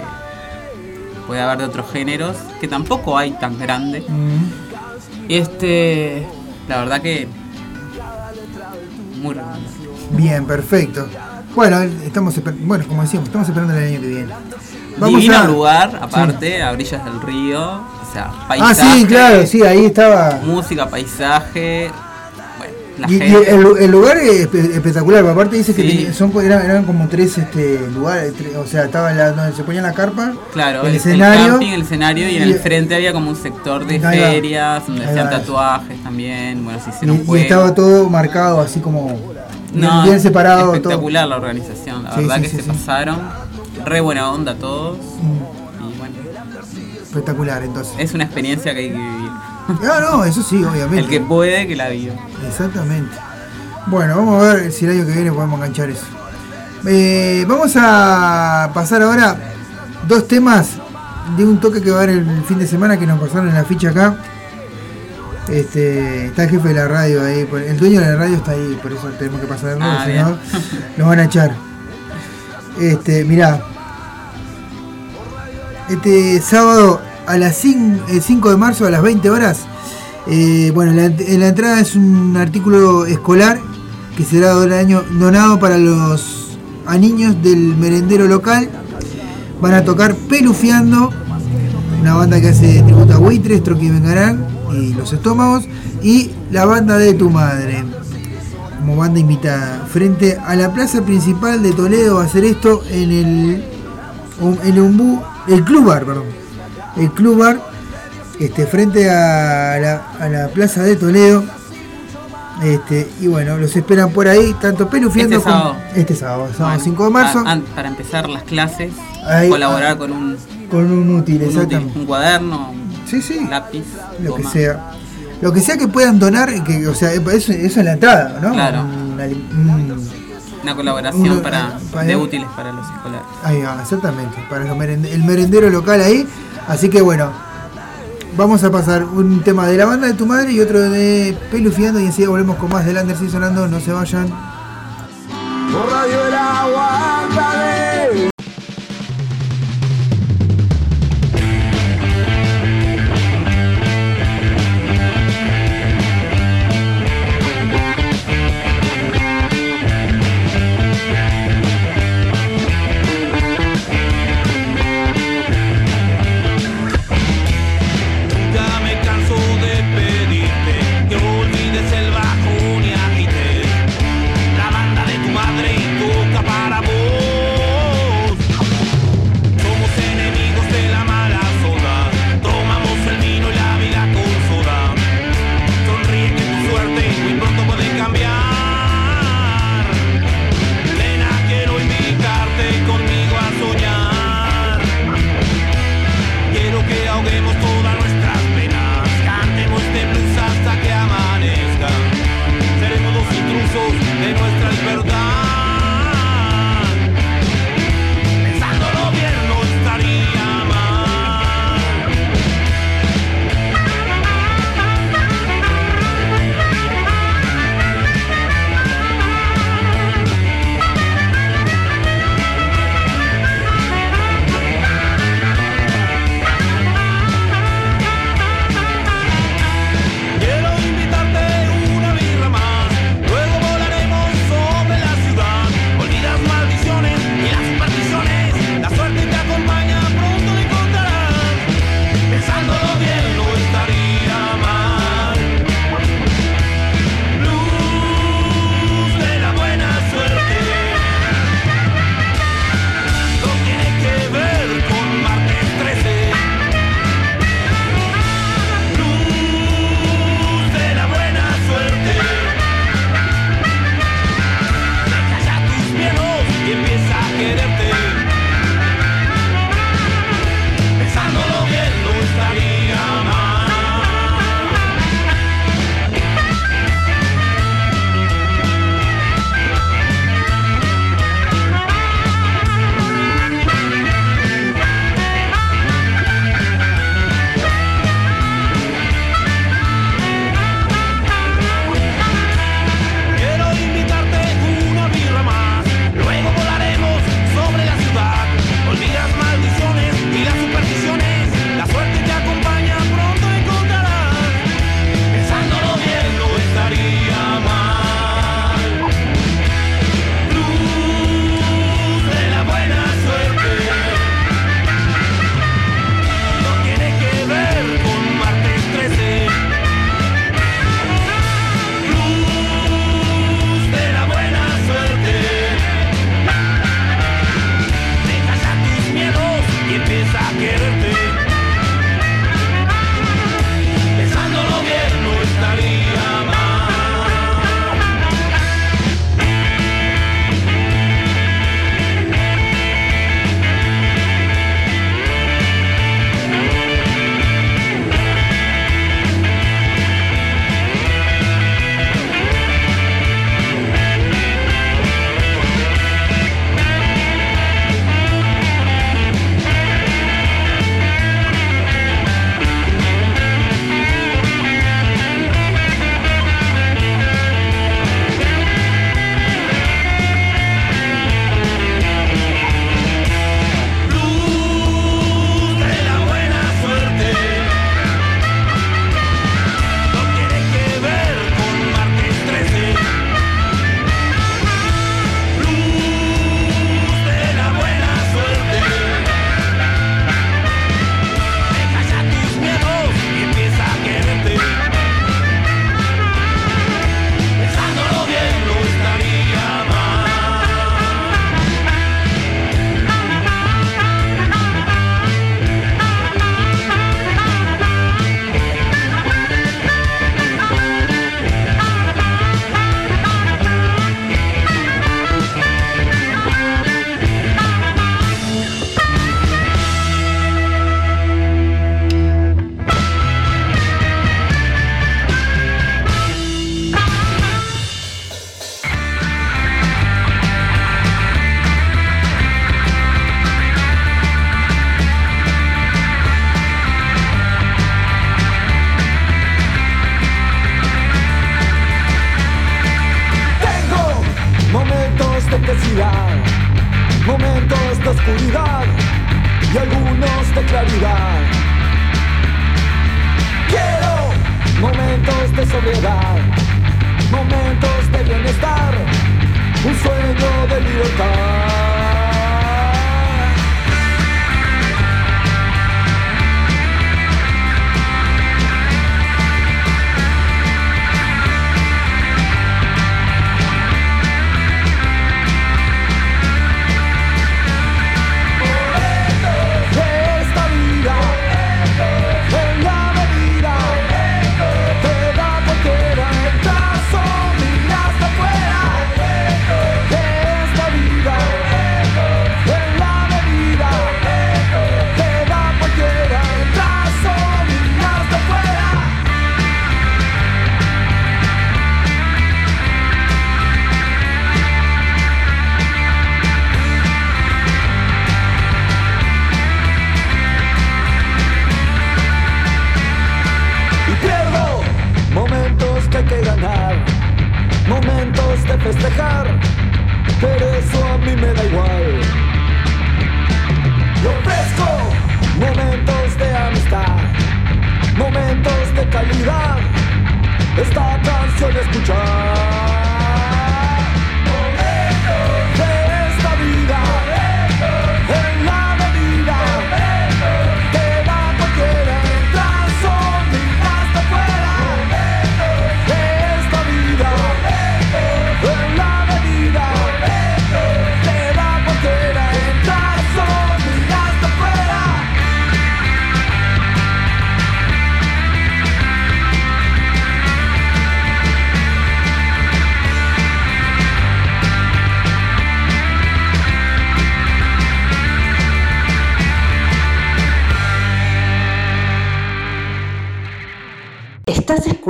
puede haber de otros géneros que tampoco hay tan grande. Mm, Este, la verdad que muy. Bien, perfecto. Bueno, estamos bueno, como decíamos, estamos esperando el año que viene. Divino lugar, aparte, a orillas del río. O sea, Ah, paisaje. sí, claro, sí, ahí estaba. Música, paisaje. Bueno, la Y, y gente. el, el lugar es espe- espectacular, aparte dice que Sí. son, eran, eran como tres este, lugares, o sea, estaba la, donde se ponía la carpa, Claro, el, el, el escenario. camping, el escenario y en el frente había como un sector de ferias donde hacían tatuajes también. Bueno, se hicieron y estaba todo marcado así como bien, No, bien separado. todo. espectacular la organización, la Sí, verdad sí, que se pasaron. Re buena onda todos. Mm, Y bueno, espectacular, entonces. es una experiencia que hay que vivir. Ah, no, eso sí, obviamente. El que puede, que la viva. Exactamente. Bueno, vamos a ver si el año que viene podemos enganchar eso. Eh, vamos a pasar ahora dos temas de un toque que va a haber el fin de semana que nos pasaron en la ficha acá. Este, está el jefe de la radio ahí, el dueño de la radio está ahí, por eso tenemos que pasarlo, Ah, si no nos van a echar. Este, mirá. Este sábado a las 5 de marzo a las 20 horas eh, bueno, en la entrada es un artículo escolar que será donado, para los a niños del merendero local. Van a tocar Pelufiando, una banda que hace tributo a Buitres, Troqui Vengarán y Los Estómagos, y la banda de tu madre, como banda invitada. Frente a la plaza principal de Toledo va a hacer esto en el, en el, Umbú- el Club Bar, perdón. El Club Bar este, frente a la, a la plaza de Toledo. Este, y bueno, los esperan por ahí, tanto Pelufiando Este como sábado. este sábado, sábado Bueno, 5 de marzo, a- para empezar las clases, Ahí, colaborar ah, con un, con un útil, un, útil, un cuaderno, un Sí, sí. lápiz, Lo que sea. Lo que sea que puedan donar, que, o sea, eso, eso es la entrada, ¿no? Claro. Una colaboración para, para- de útiles para los escolares. Ahí va, exactamente, para el merendero local ahí. Así que bueno, vamos a pasar un tema de la banda de tu madre y otro de Pelufiando y enseguida volvemos con más de Lander sigue sonando, no se vayan. Por radio el aguantadero.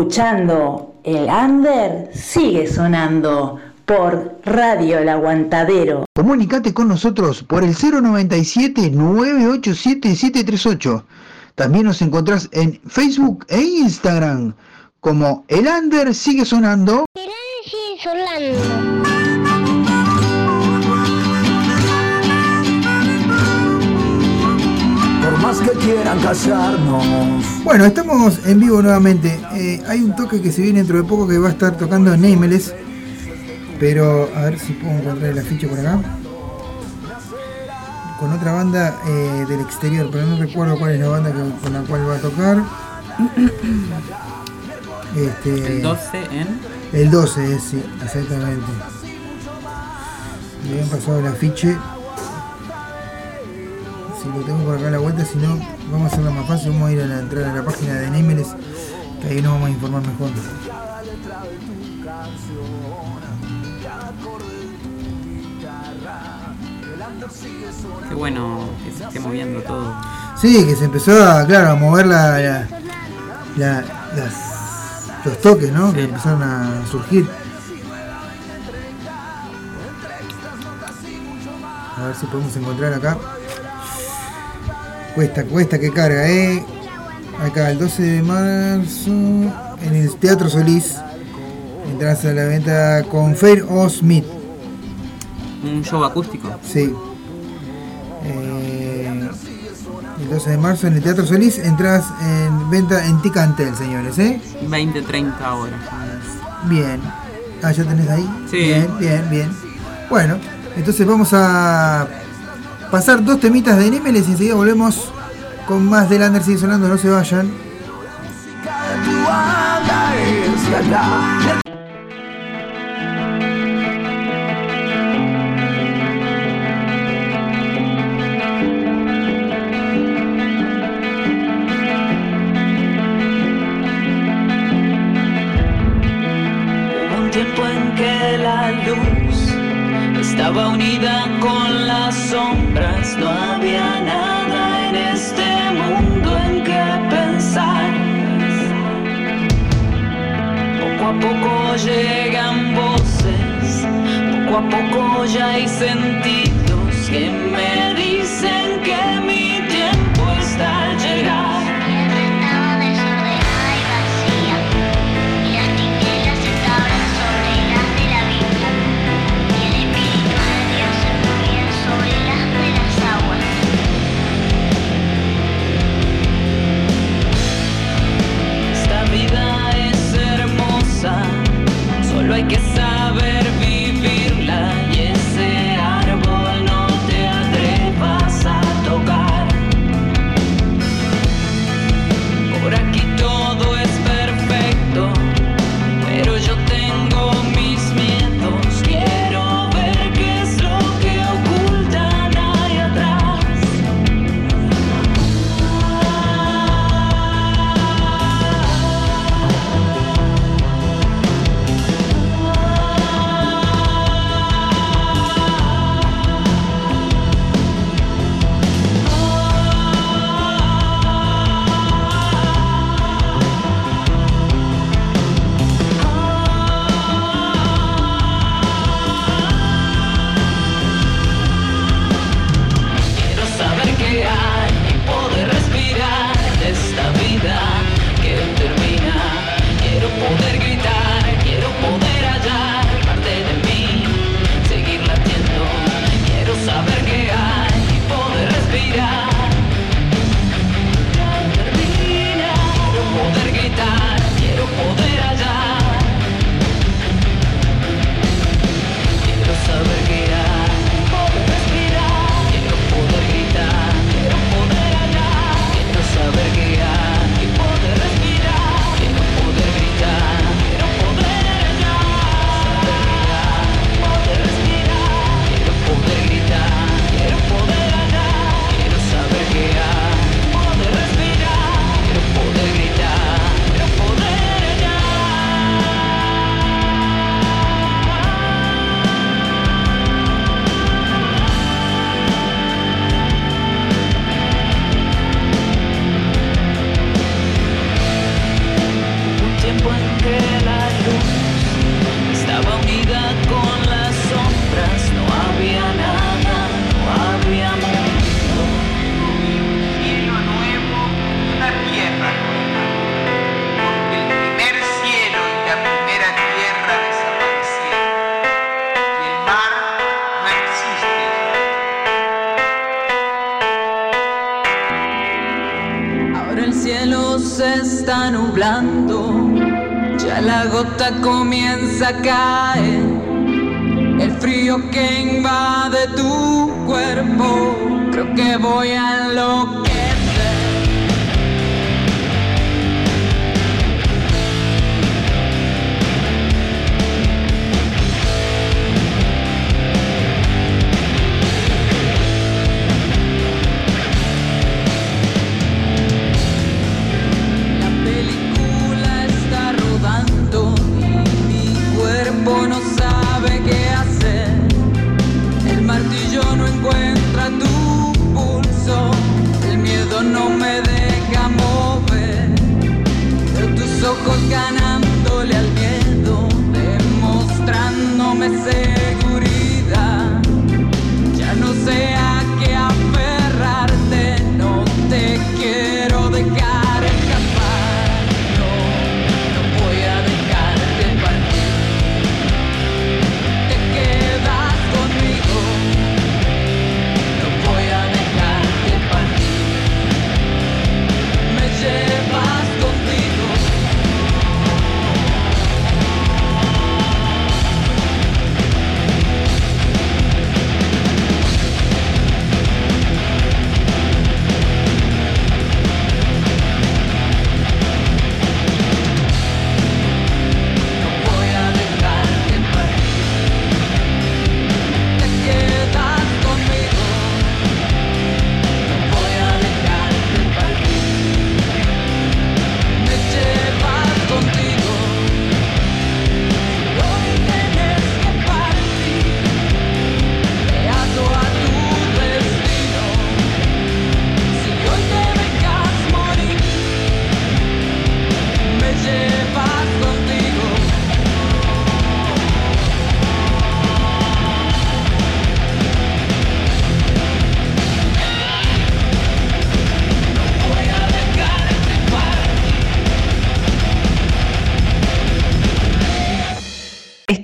Escuchando El Under sigue sonando por Radio El Aguantadero. Comunicate con nosotros por el 097-987-738. También nos encontrás en Facebook e Instagram como El Under sigue sonando. sigue sonando. Más que quieran callarnos. Bueno, estamos en vivo nuevamente. Eh, hay un toque que se viene dentro de poco que va a estar tocando Nameless. Pero a ver si puedo encontrar el afiche por acá. Con otra banda eh, del exterior, pero no recuerdo cuál es la banda que- con la cual va a tocar. Este, El 12 en. El 12 es, sí, exactamente. Me habían pasado el afiche. Si lo tengo por acá a la vuelta, si no, vamos a hacerlo más fácil. Vamos a ir a la entrada a la página de Nameless, que ahí nos vamos a informar mejor. Qué bueno que se esté moviendo todo. Sí, que se empezó a, claro, a mover la, la- la- las- los toques, ¿no? Que empezaron a surgir. A ver si podemos encontrar acá. Cuesta, cuesta que carga, ¿eh? Acá, el 12 de marzo, en el Teatro Solís. Entras a la venta con Fair O. Smith. Un show acústico. Sí. Eh, el 12 de marzo en el Teatro Solís entras en venta en Ticantel, señores, ¿eh? 20, 30 horas. Bien. Ah, ya tenés ahí. Sí. Bien, bien, bien. Bueno, entonces vamos a pasar dos temitas de Nimeles y enseguida volvemos con más de Lander sigue sonando, no se vayan. Un tiempo en que la luz estaba unida con no había nada en este mundo en que pensar. Poco a poco llegan voces, poco a poco ya hay sentidos que me Guess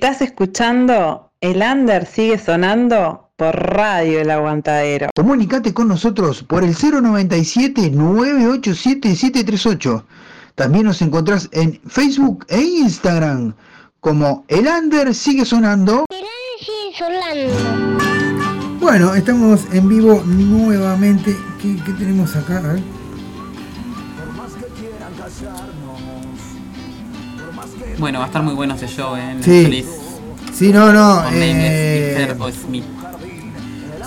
Estás escuchando El Under sigue sonando por Radio El Aguantadero. Comunicate con nosotros por el 097-987-738. También nos encontrás en Facebook e Instagram como El Under sigue sonando. Bueno, estamos en vivo nuevamente. ¿Qué, qué tenemos acá? A ver. Bueno, va a estar muy bueno ese show, ¿eh? Sí. Feliz. Sí, no, no. Con Nameless y eh, Smith.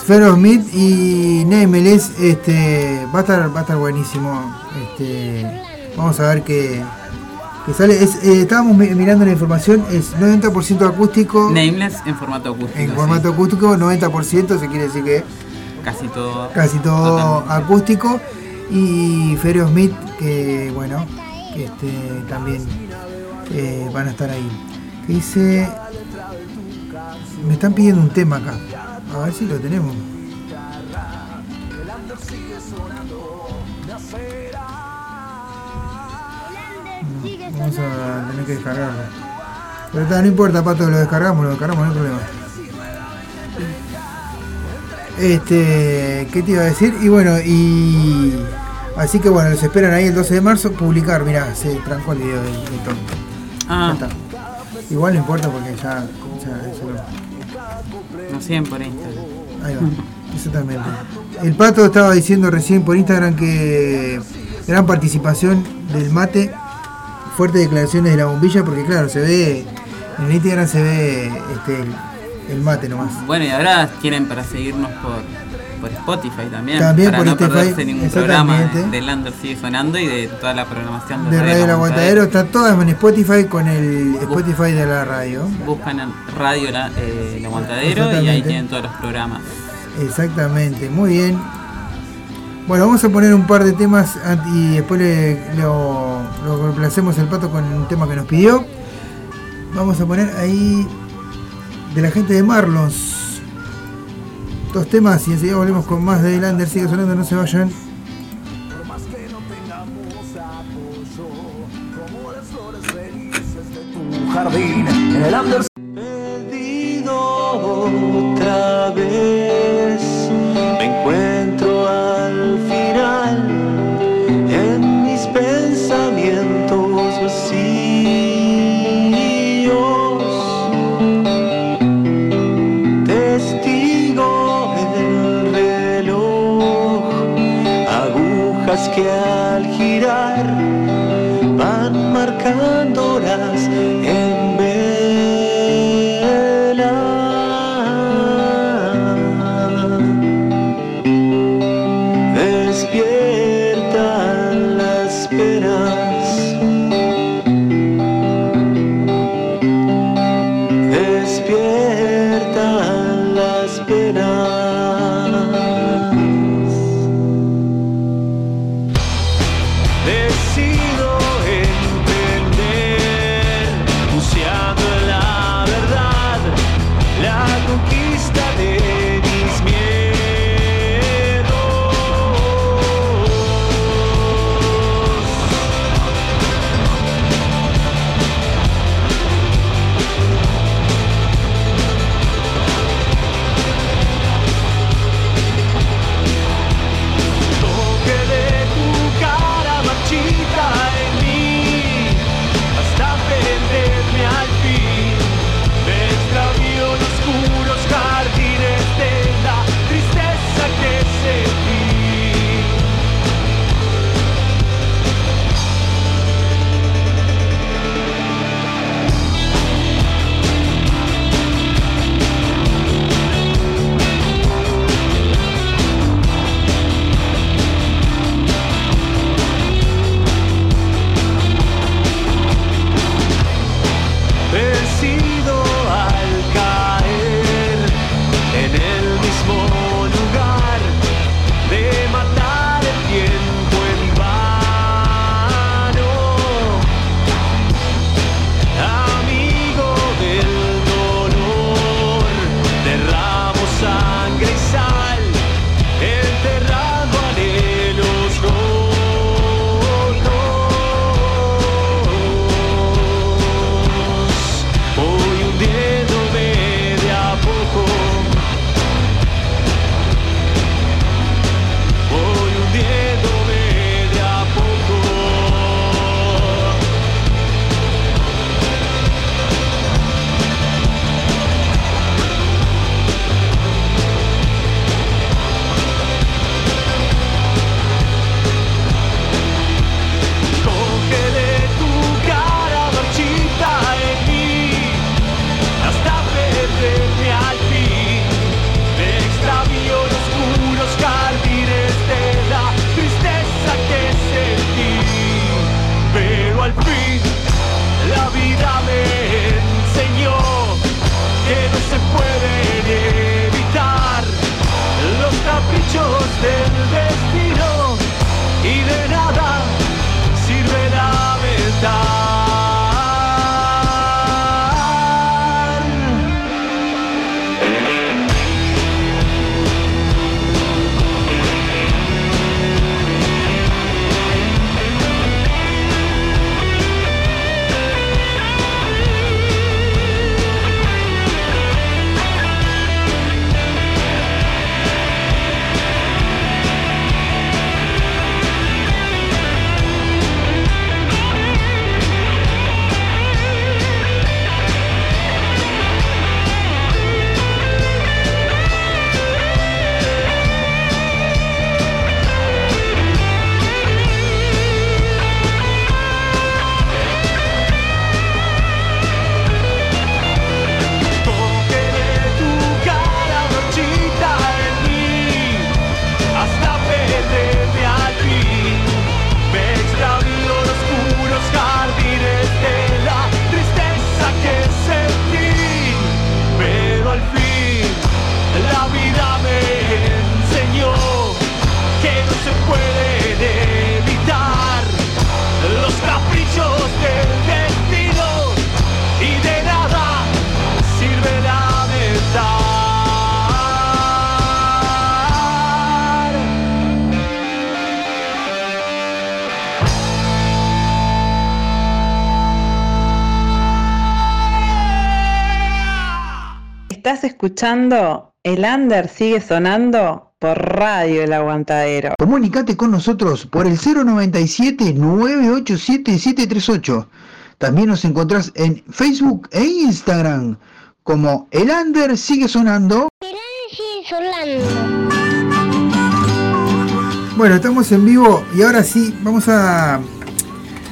Smith y Nameless, este, va a estar, va a estar buenísimo. Este, vamos a ver qué, qué sale. Es, eh, estábamos mi- mirando la información, es 90% acústico. Nameless en formato acústico. En sí. formato acústico, 90%, se quiere decir que Casi todo. casi todo acústico. Y Ferro Smith, que bueno, que este, también eh, van a estar ahí. Que dice. Me están pidiendo un tema acá. A ver si lo tenemos. Vamos a tener que descargarlo. Pero está, no importa, pato, lo descargamos, lo descargamos, no hay problema. Este, ¿qué te iba a decir? Y bueno, y así que bueno, los esperan ahí el 12 de marzo publicar, mirá, se trancó el video del, del Tom. Ah, Ya está. Igual no importa porque ya, ya eso lo- no siguen por Instagram. Ahí va, exactamente. El pato estaba diciendo recién por Instagram que gran participación del mate, fuertes declaraciones de la bombilla, porque claro, se ve, en Instagram se ve este, el, el mate nomás. Bueno, y ahora tienen para seguirnos por, por Spotify también. También para por no Spotify, perderse ningún programa de Lander sigue sonando y de toda la programación De Radio El Aguantadero, está todas en Spotify con el Spotify de la radio. Buscan en Radio La, eh, El Aguantadero y ahí tienen todos los programas. Exactamente, muy bien. Bueno, vamos a poner un par de temas y después le, lo, lo complacemos el pato con un tema que nos pidió. Vamos a poner ahí de la gente de Marlons. Dos temas y enseguida volvemos con más de Lander. Sigue sonando, no se vayan. tu jardín en el under perdido otra vez escuchando El Under Sigue Sonando por Radio El Aguantadero. Comunicate con nosotros por el 097-987-738. También nos encontrás en Facebook e Instagram como El Under Sigue Sonando. El Sigue Sonando. Bueno, estamos en vivo y ahora sí, vamos a,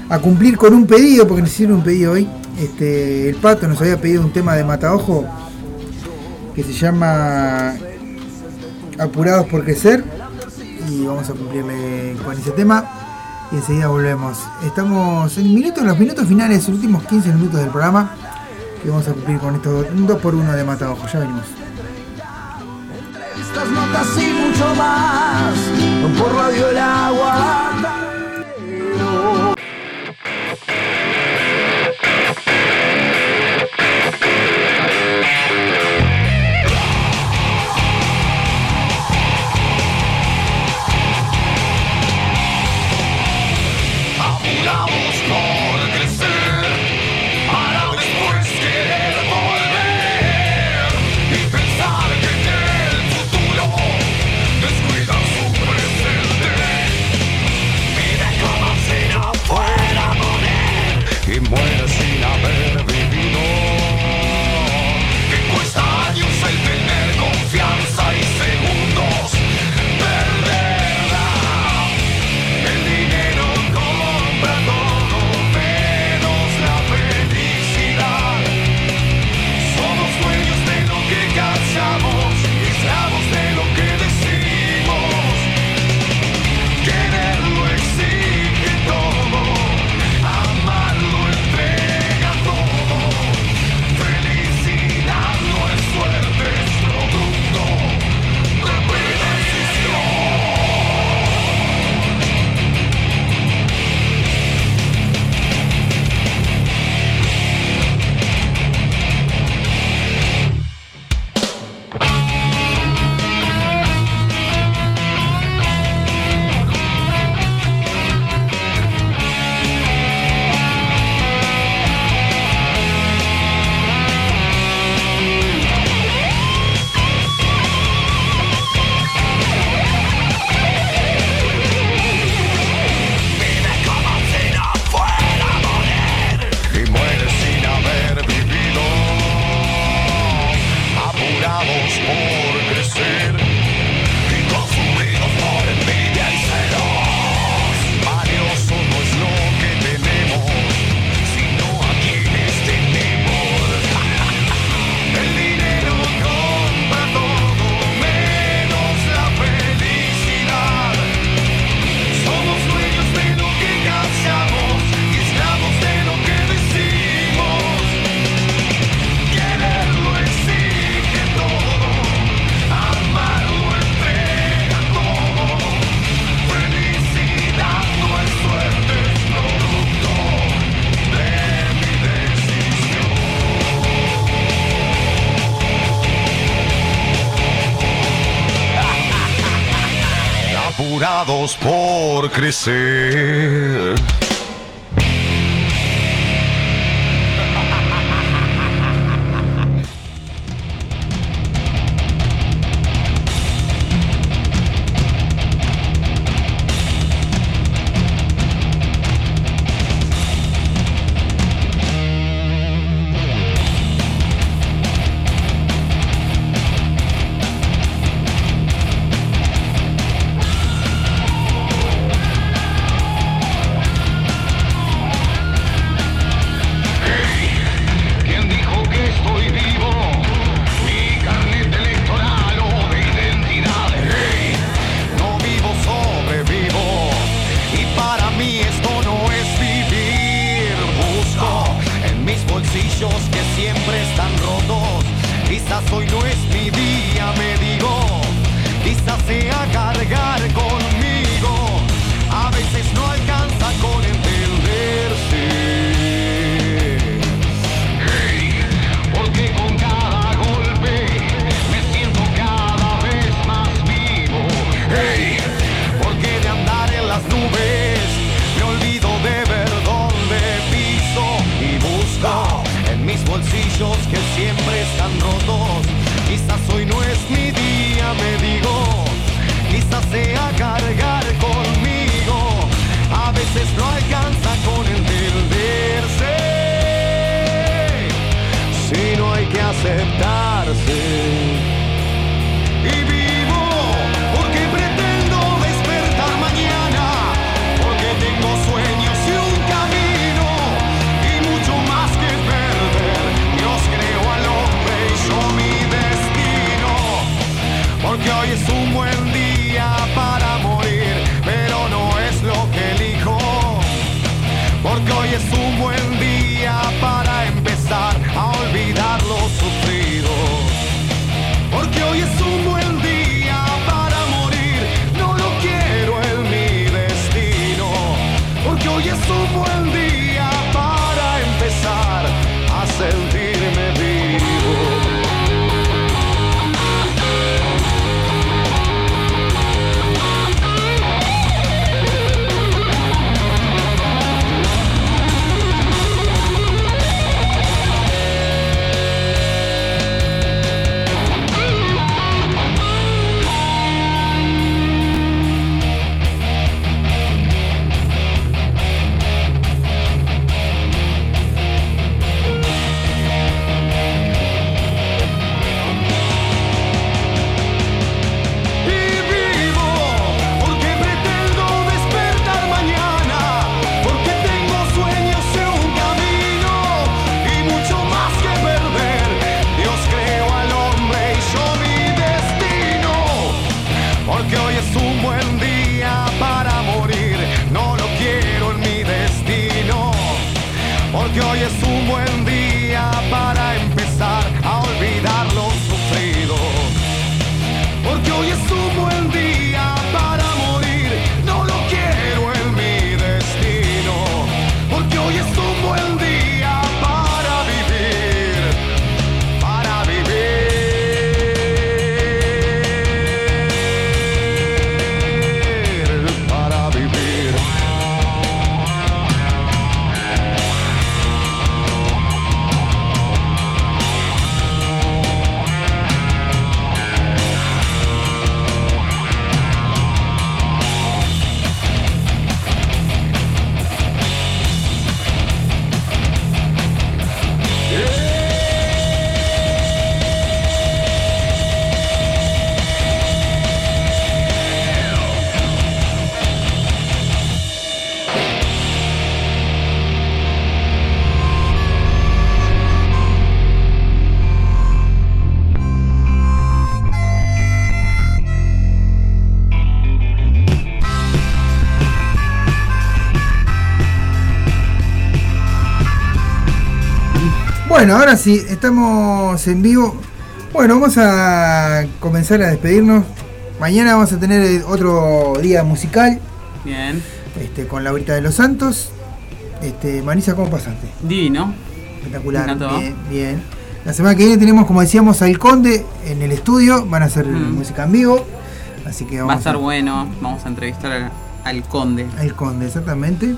a cumplir con un pedido, porque nos hicieron un pedido hoy. Este, el pato nos había pedido un tema de Mataojo que se llama Apurados por Crecer y vamos a cumplirle con ese tema y enseguida volvemos. Estamos en minutos, los minutos finales, los últimos 15 minutos del programa que vamos a cumplir con estos 2 por 1 de Mata Ojo, ya venimos. Entrevistas, notas y mucho más por Radio El Agua. See. Bueno, ahora sí, estamos en vivo. Bueno, vamos a comenzar a despedirnos. Mañana vamos a tener eh, otro día musical Bien. este, con Laurita de los Santos. Este, Marisa, ¿cómo pasaste? Divino. Espectacular. Bien, bien. La semana que viene tenemos, como decíamos, al Conde en el estudio. Van a hacer Mm. música en vivo. Así que Va a vamos estar bueno. Vamos a entrevistar al, al conde. al Conde, exactamente.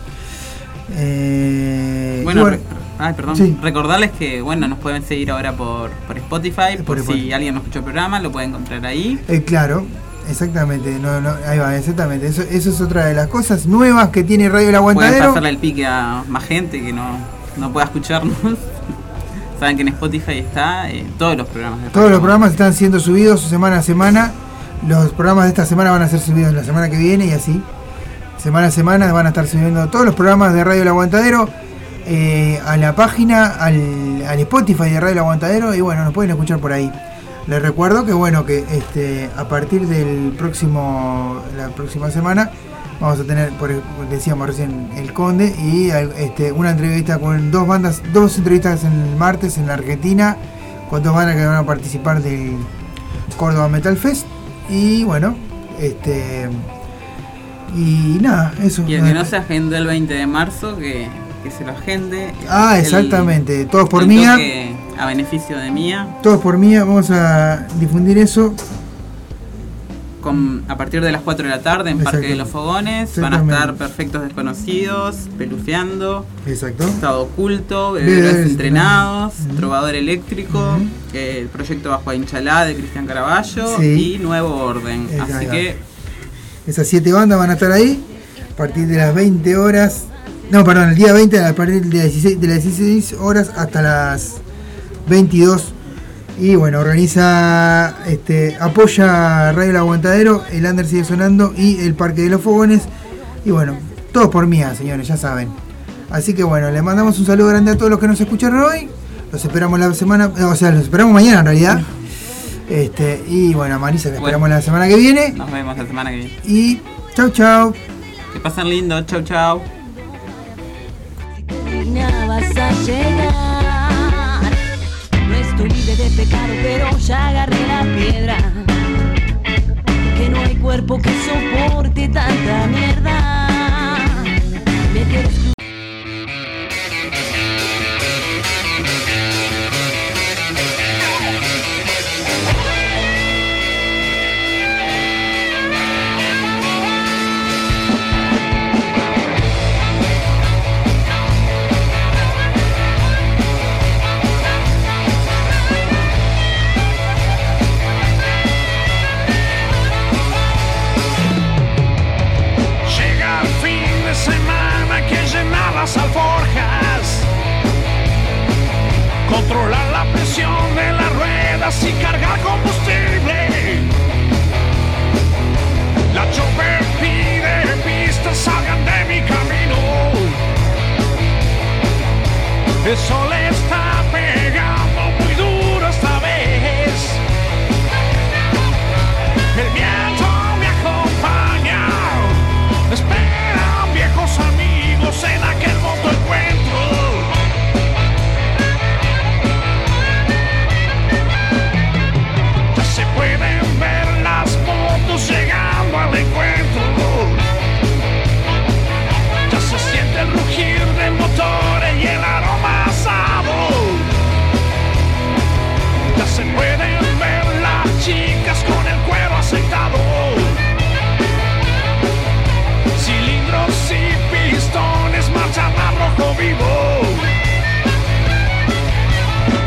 Eh, Bueno, re- ay, perdón. Sí. Recordarles que bueno, nos pueden seguir ahora por, por Spotify. Por, Por si Spotify. alguien no escuchó el programa, lo puede encontrar ahí. Eh, claro, exactamente. No, no, ahí va, exactamente. Eso, eso es otra de las cosas nuevas que tiene Radio El Pueden Aguantadero. pasarle el pique a más gente que no, no pueda escucharnos. [LAUGHS] Saben que en Spotify está eh, todos los programas de Todos los programas están siendo subidos semana a semana. Los programas de esta semana van a ser subidos la semana que viene y así. Semana a semana van a estar subiendo todos los programas de Radio El Aguantadero eh, a la página, al, al Spotify de Radio El Aguantadero y bueno, nos pueden escuchar por ahí. Les recuerdo que bueno, que este a partir del próximo la próxima semana vamos a tener, por decíamos recién, el Conde y este, una entrevista con dos bandas, dos entrevistas el martes en la Argentina, con dos bandas que van a participar del Córdoba Metal Fest. Y bueno, este y nada, eso. Y el que no se agende el 20 de marzo, que, que se lo agende. Ah, El- exactamente. Todos por Mía. A beneficio de Mía. Todos por mía, vamos a difundir eso. Con, a partir de las 4 de la tarde en Parque de los Fogones. Van a estar perfectos desconocidos, pelufeando. Exacto. Estado oculto, Bebedores entrenados, trovador eléctrico, eh, el proyecto Bajo Inchalá de Cristian Caraballo Sí. y Nuevo Orden. Exacto. Así que Esas siete bandas van a estar ahí a partir de las 20 horas. No, perdón, el día 20 a partir de las 16, de las 16 horas hasta las 22. Y bueno, organiza, este, apoya Radio El Aguantadero, el Under sigue sonando y el Parque de los Fogones. Y bueno, todos por mía, señores, ya saben. Así que bueno, les mandamos un saludo grande a todos los que nos escucharon hoy. Los esperamos la semana, o sea, los esperamos mañana en realidad. Este, y bueno, Marisa la esperamos la semana que viene. nos vemos la semana que viene. Y chau chau. Que pasen lindo, chau chau. Vas a llegar. No estoy libre de pecado, pero ya agarré la piedra. Que no hay cuerpo que soporte tanta mierda. Las alforjas. Controlar la presión de las ruedas y cargar combustible. La chopper pide pistas, salgan de mi camino. El sol está vivo.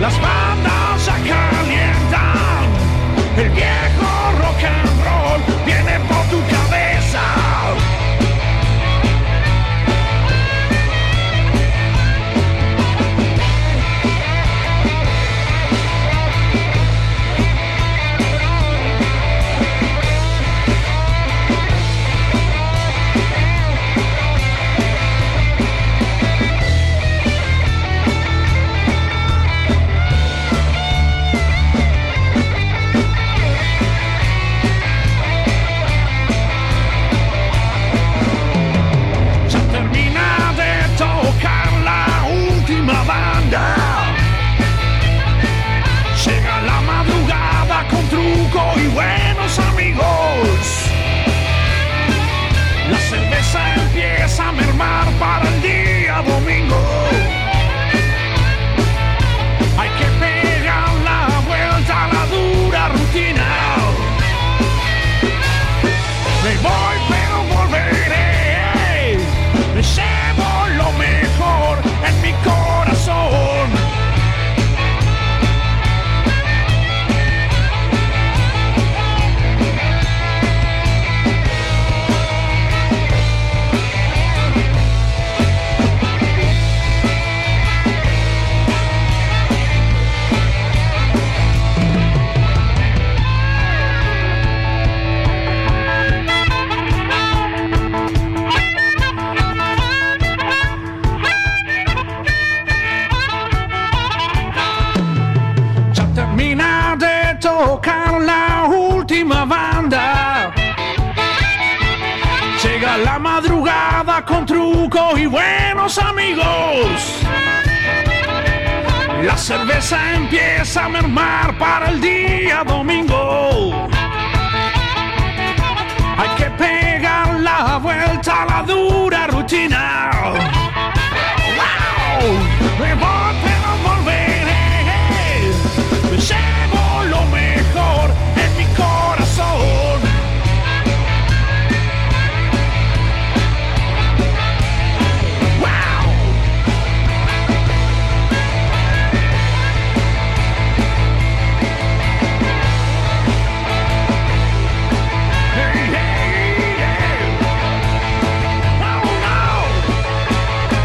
Las bandas ya calientan. El viejo rock and roll viene por y buenos amigos. La cerveza empieza a mermar para el día domingo. buenos amigos. La cerveza empieza a mermar para el día domingo. Hay que pegar la vuelta a la dura rutina. ¡Wow!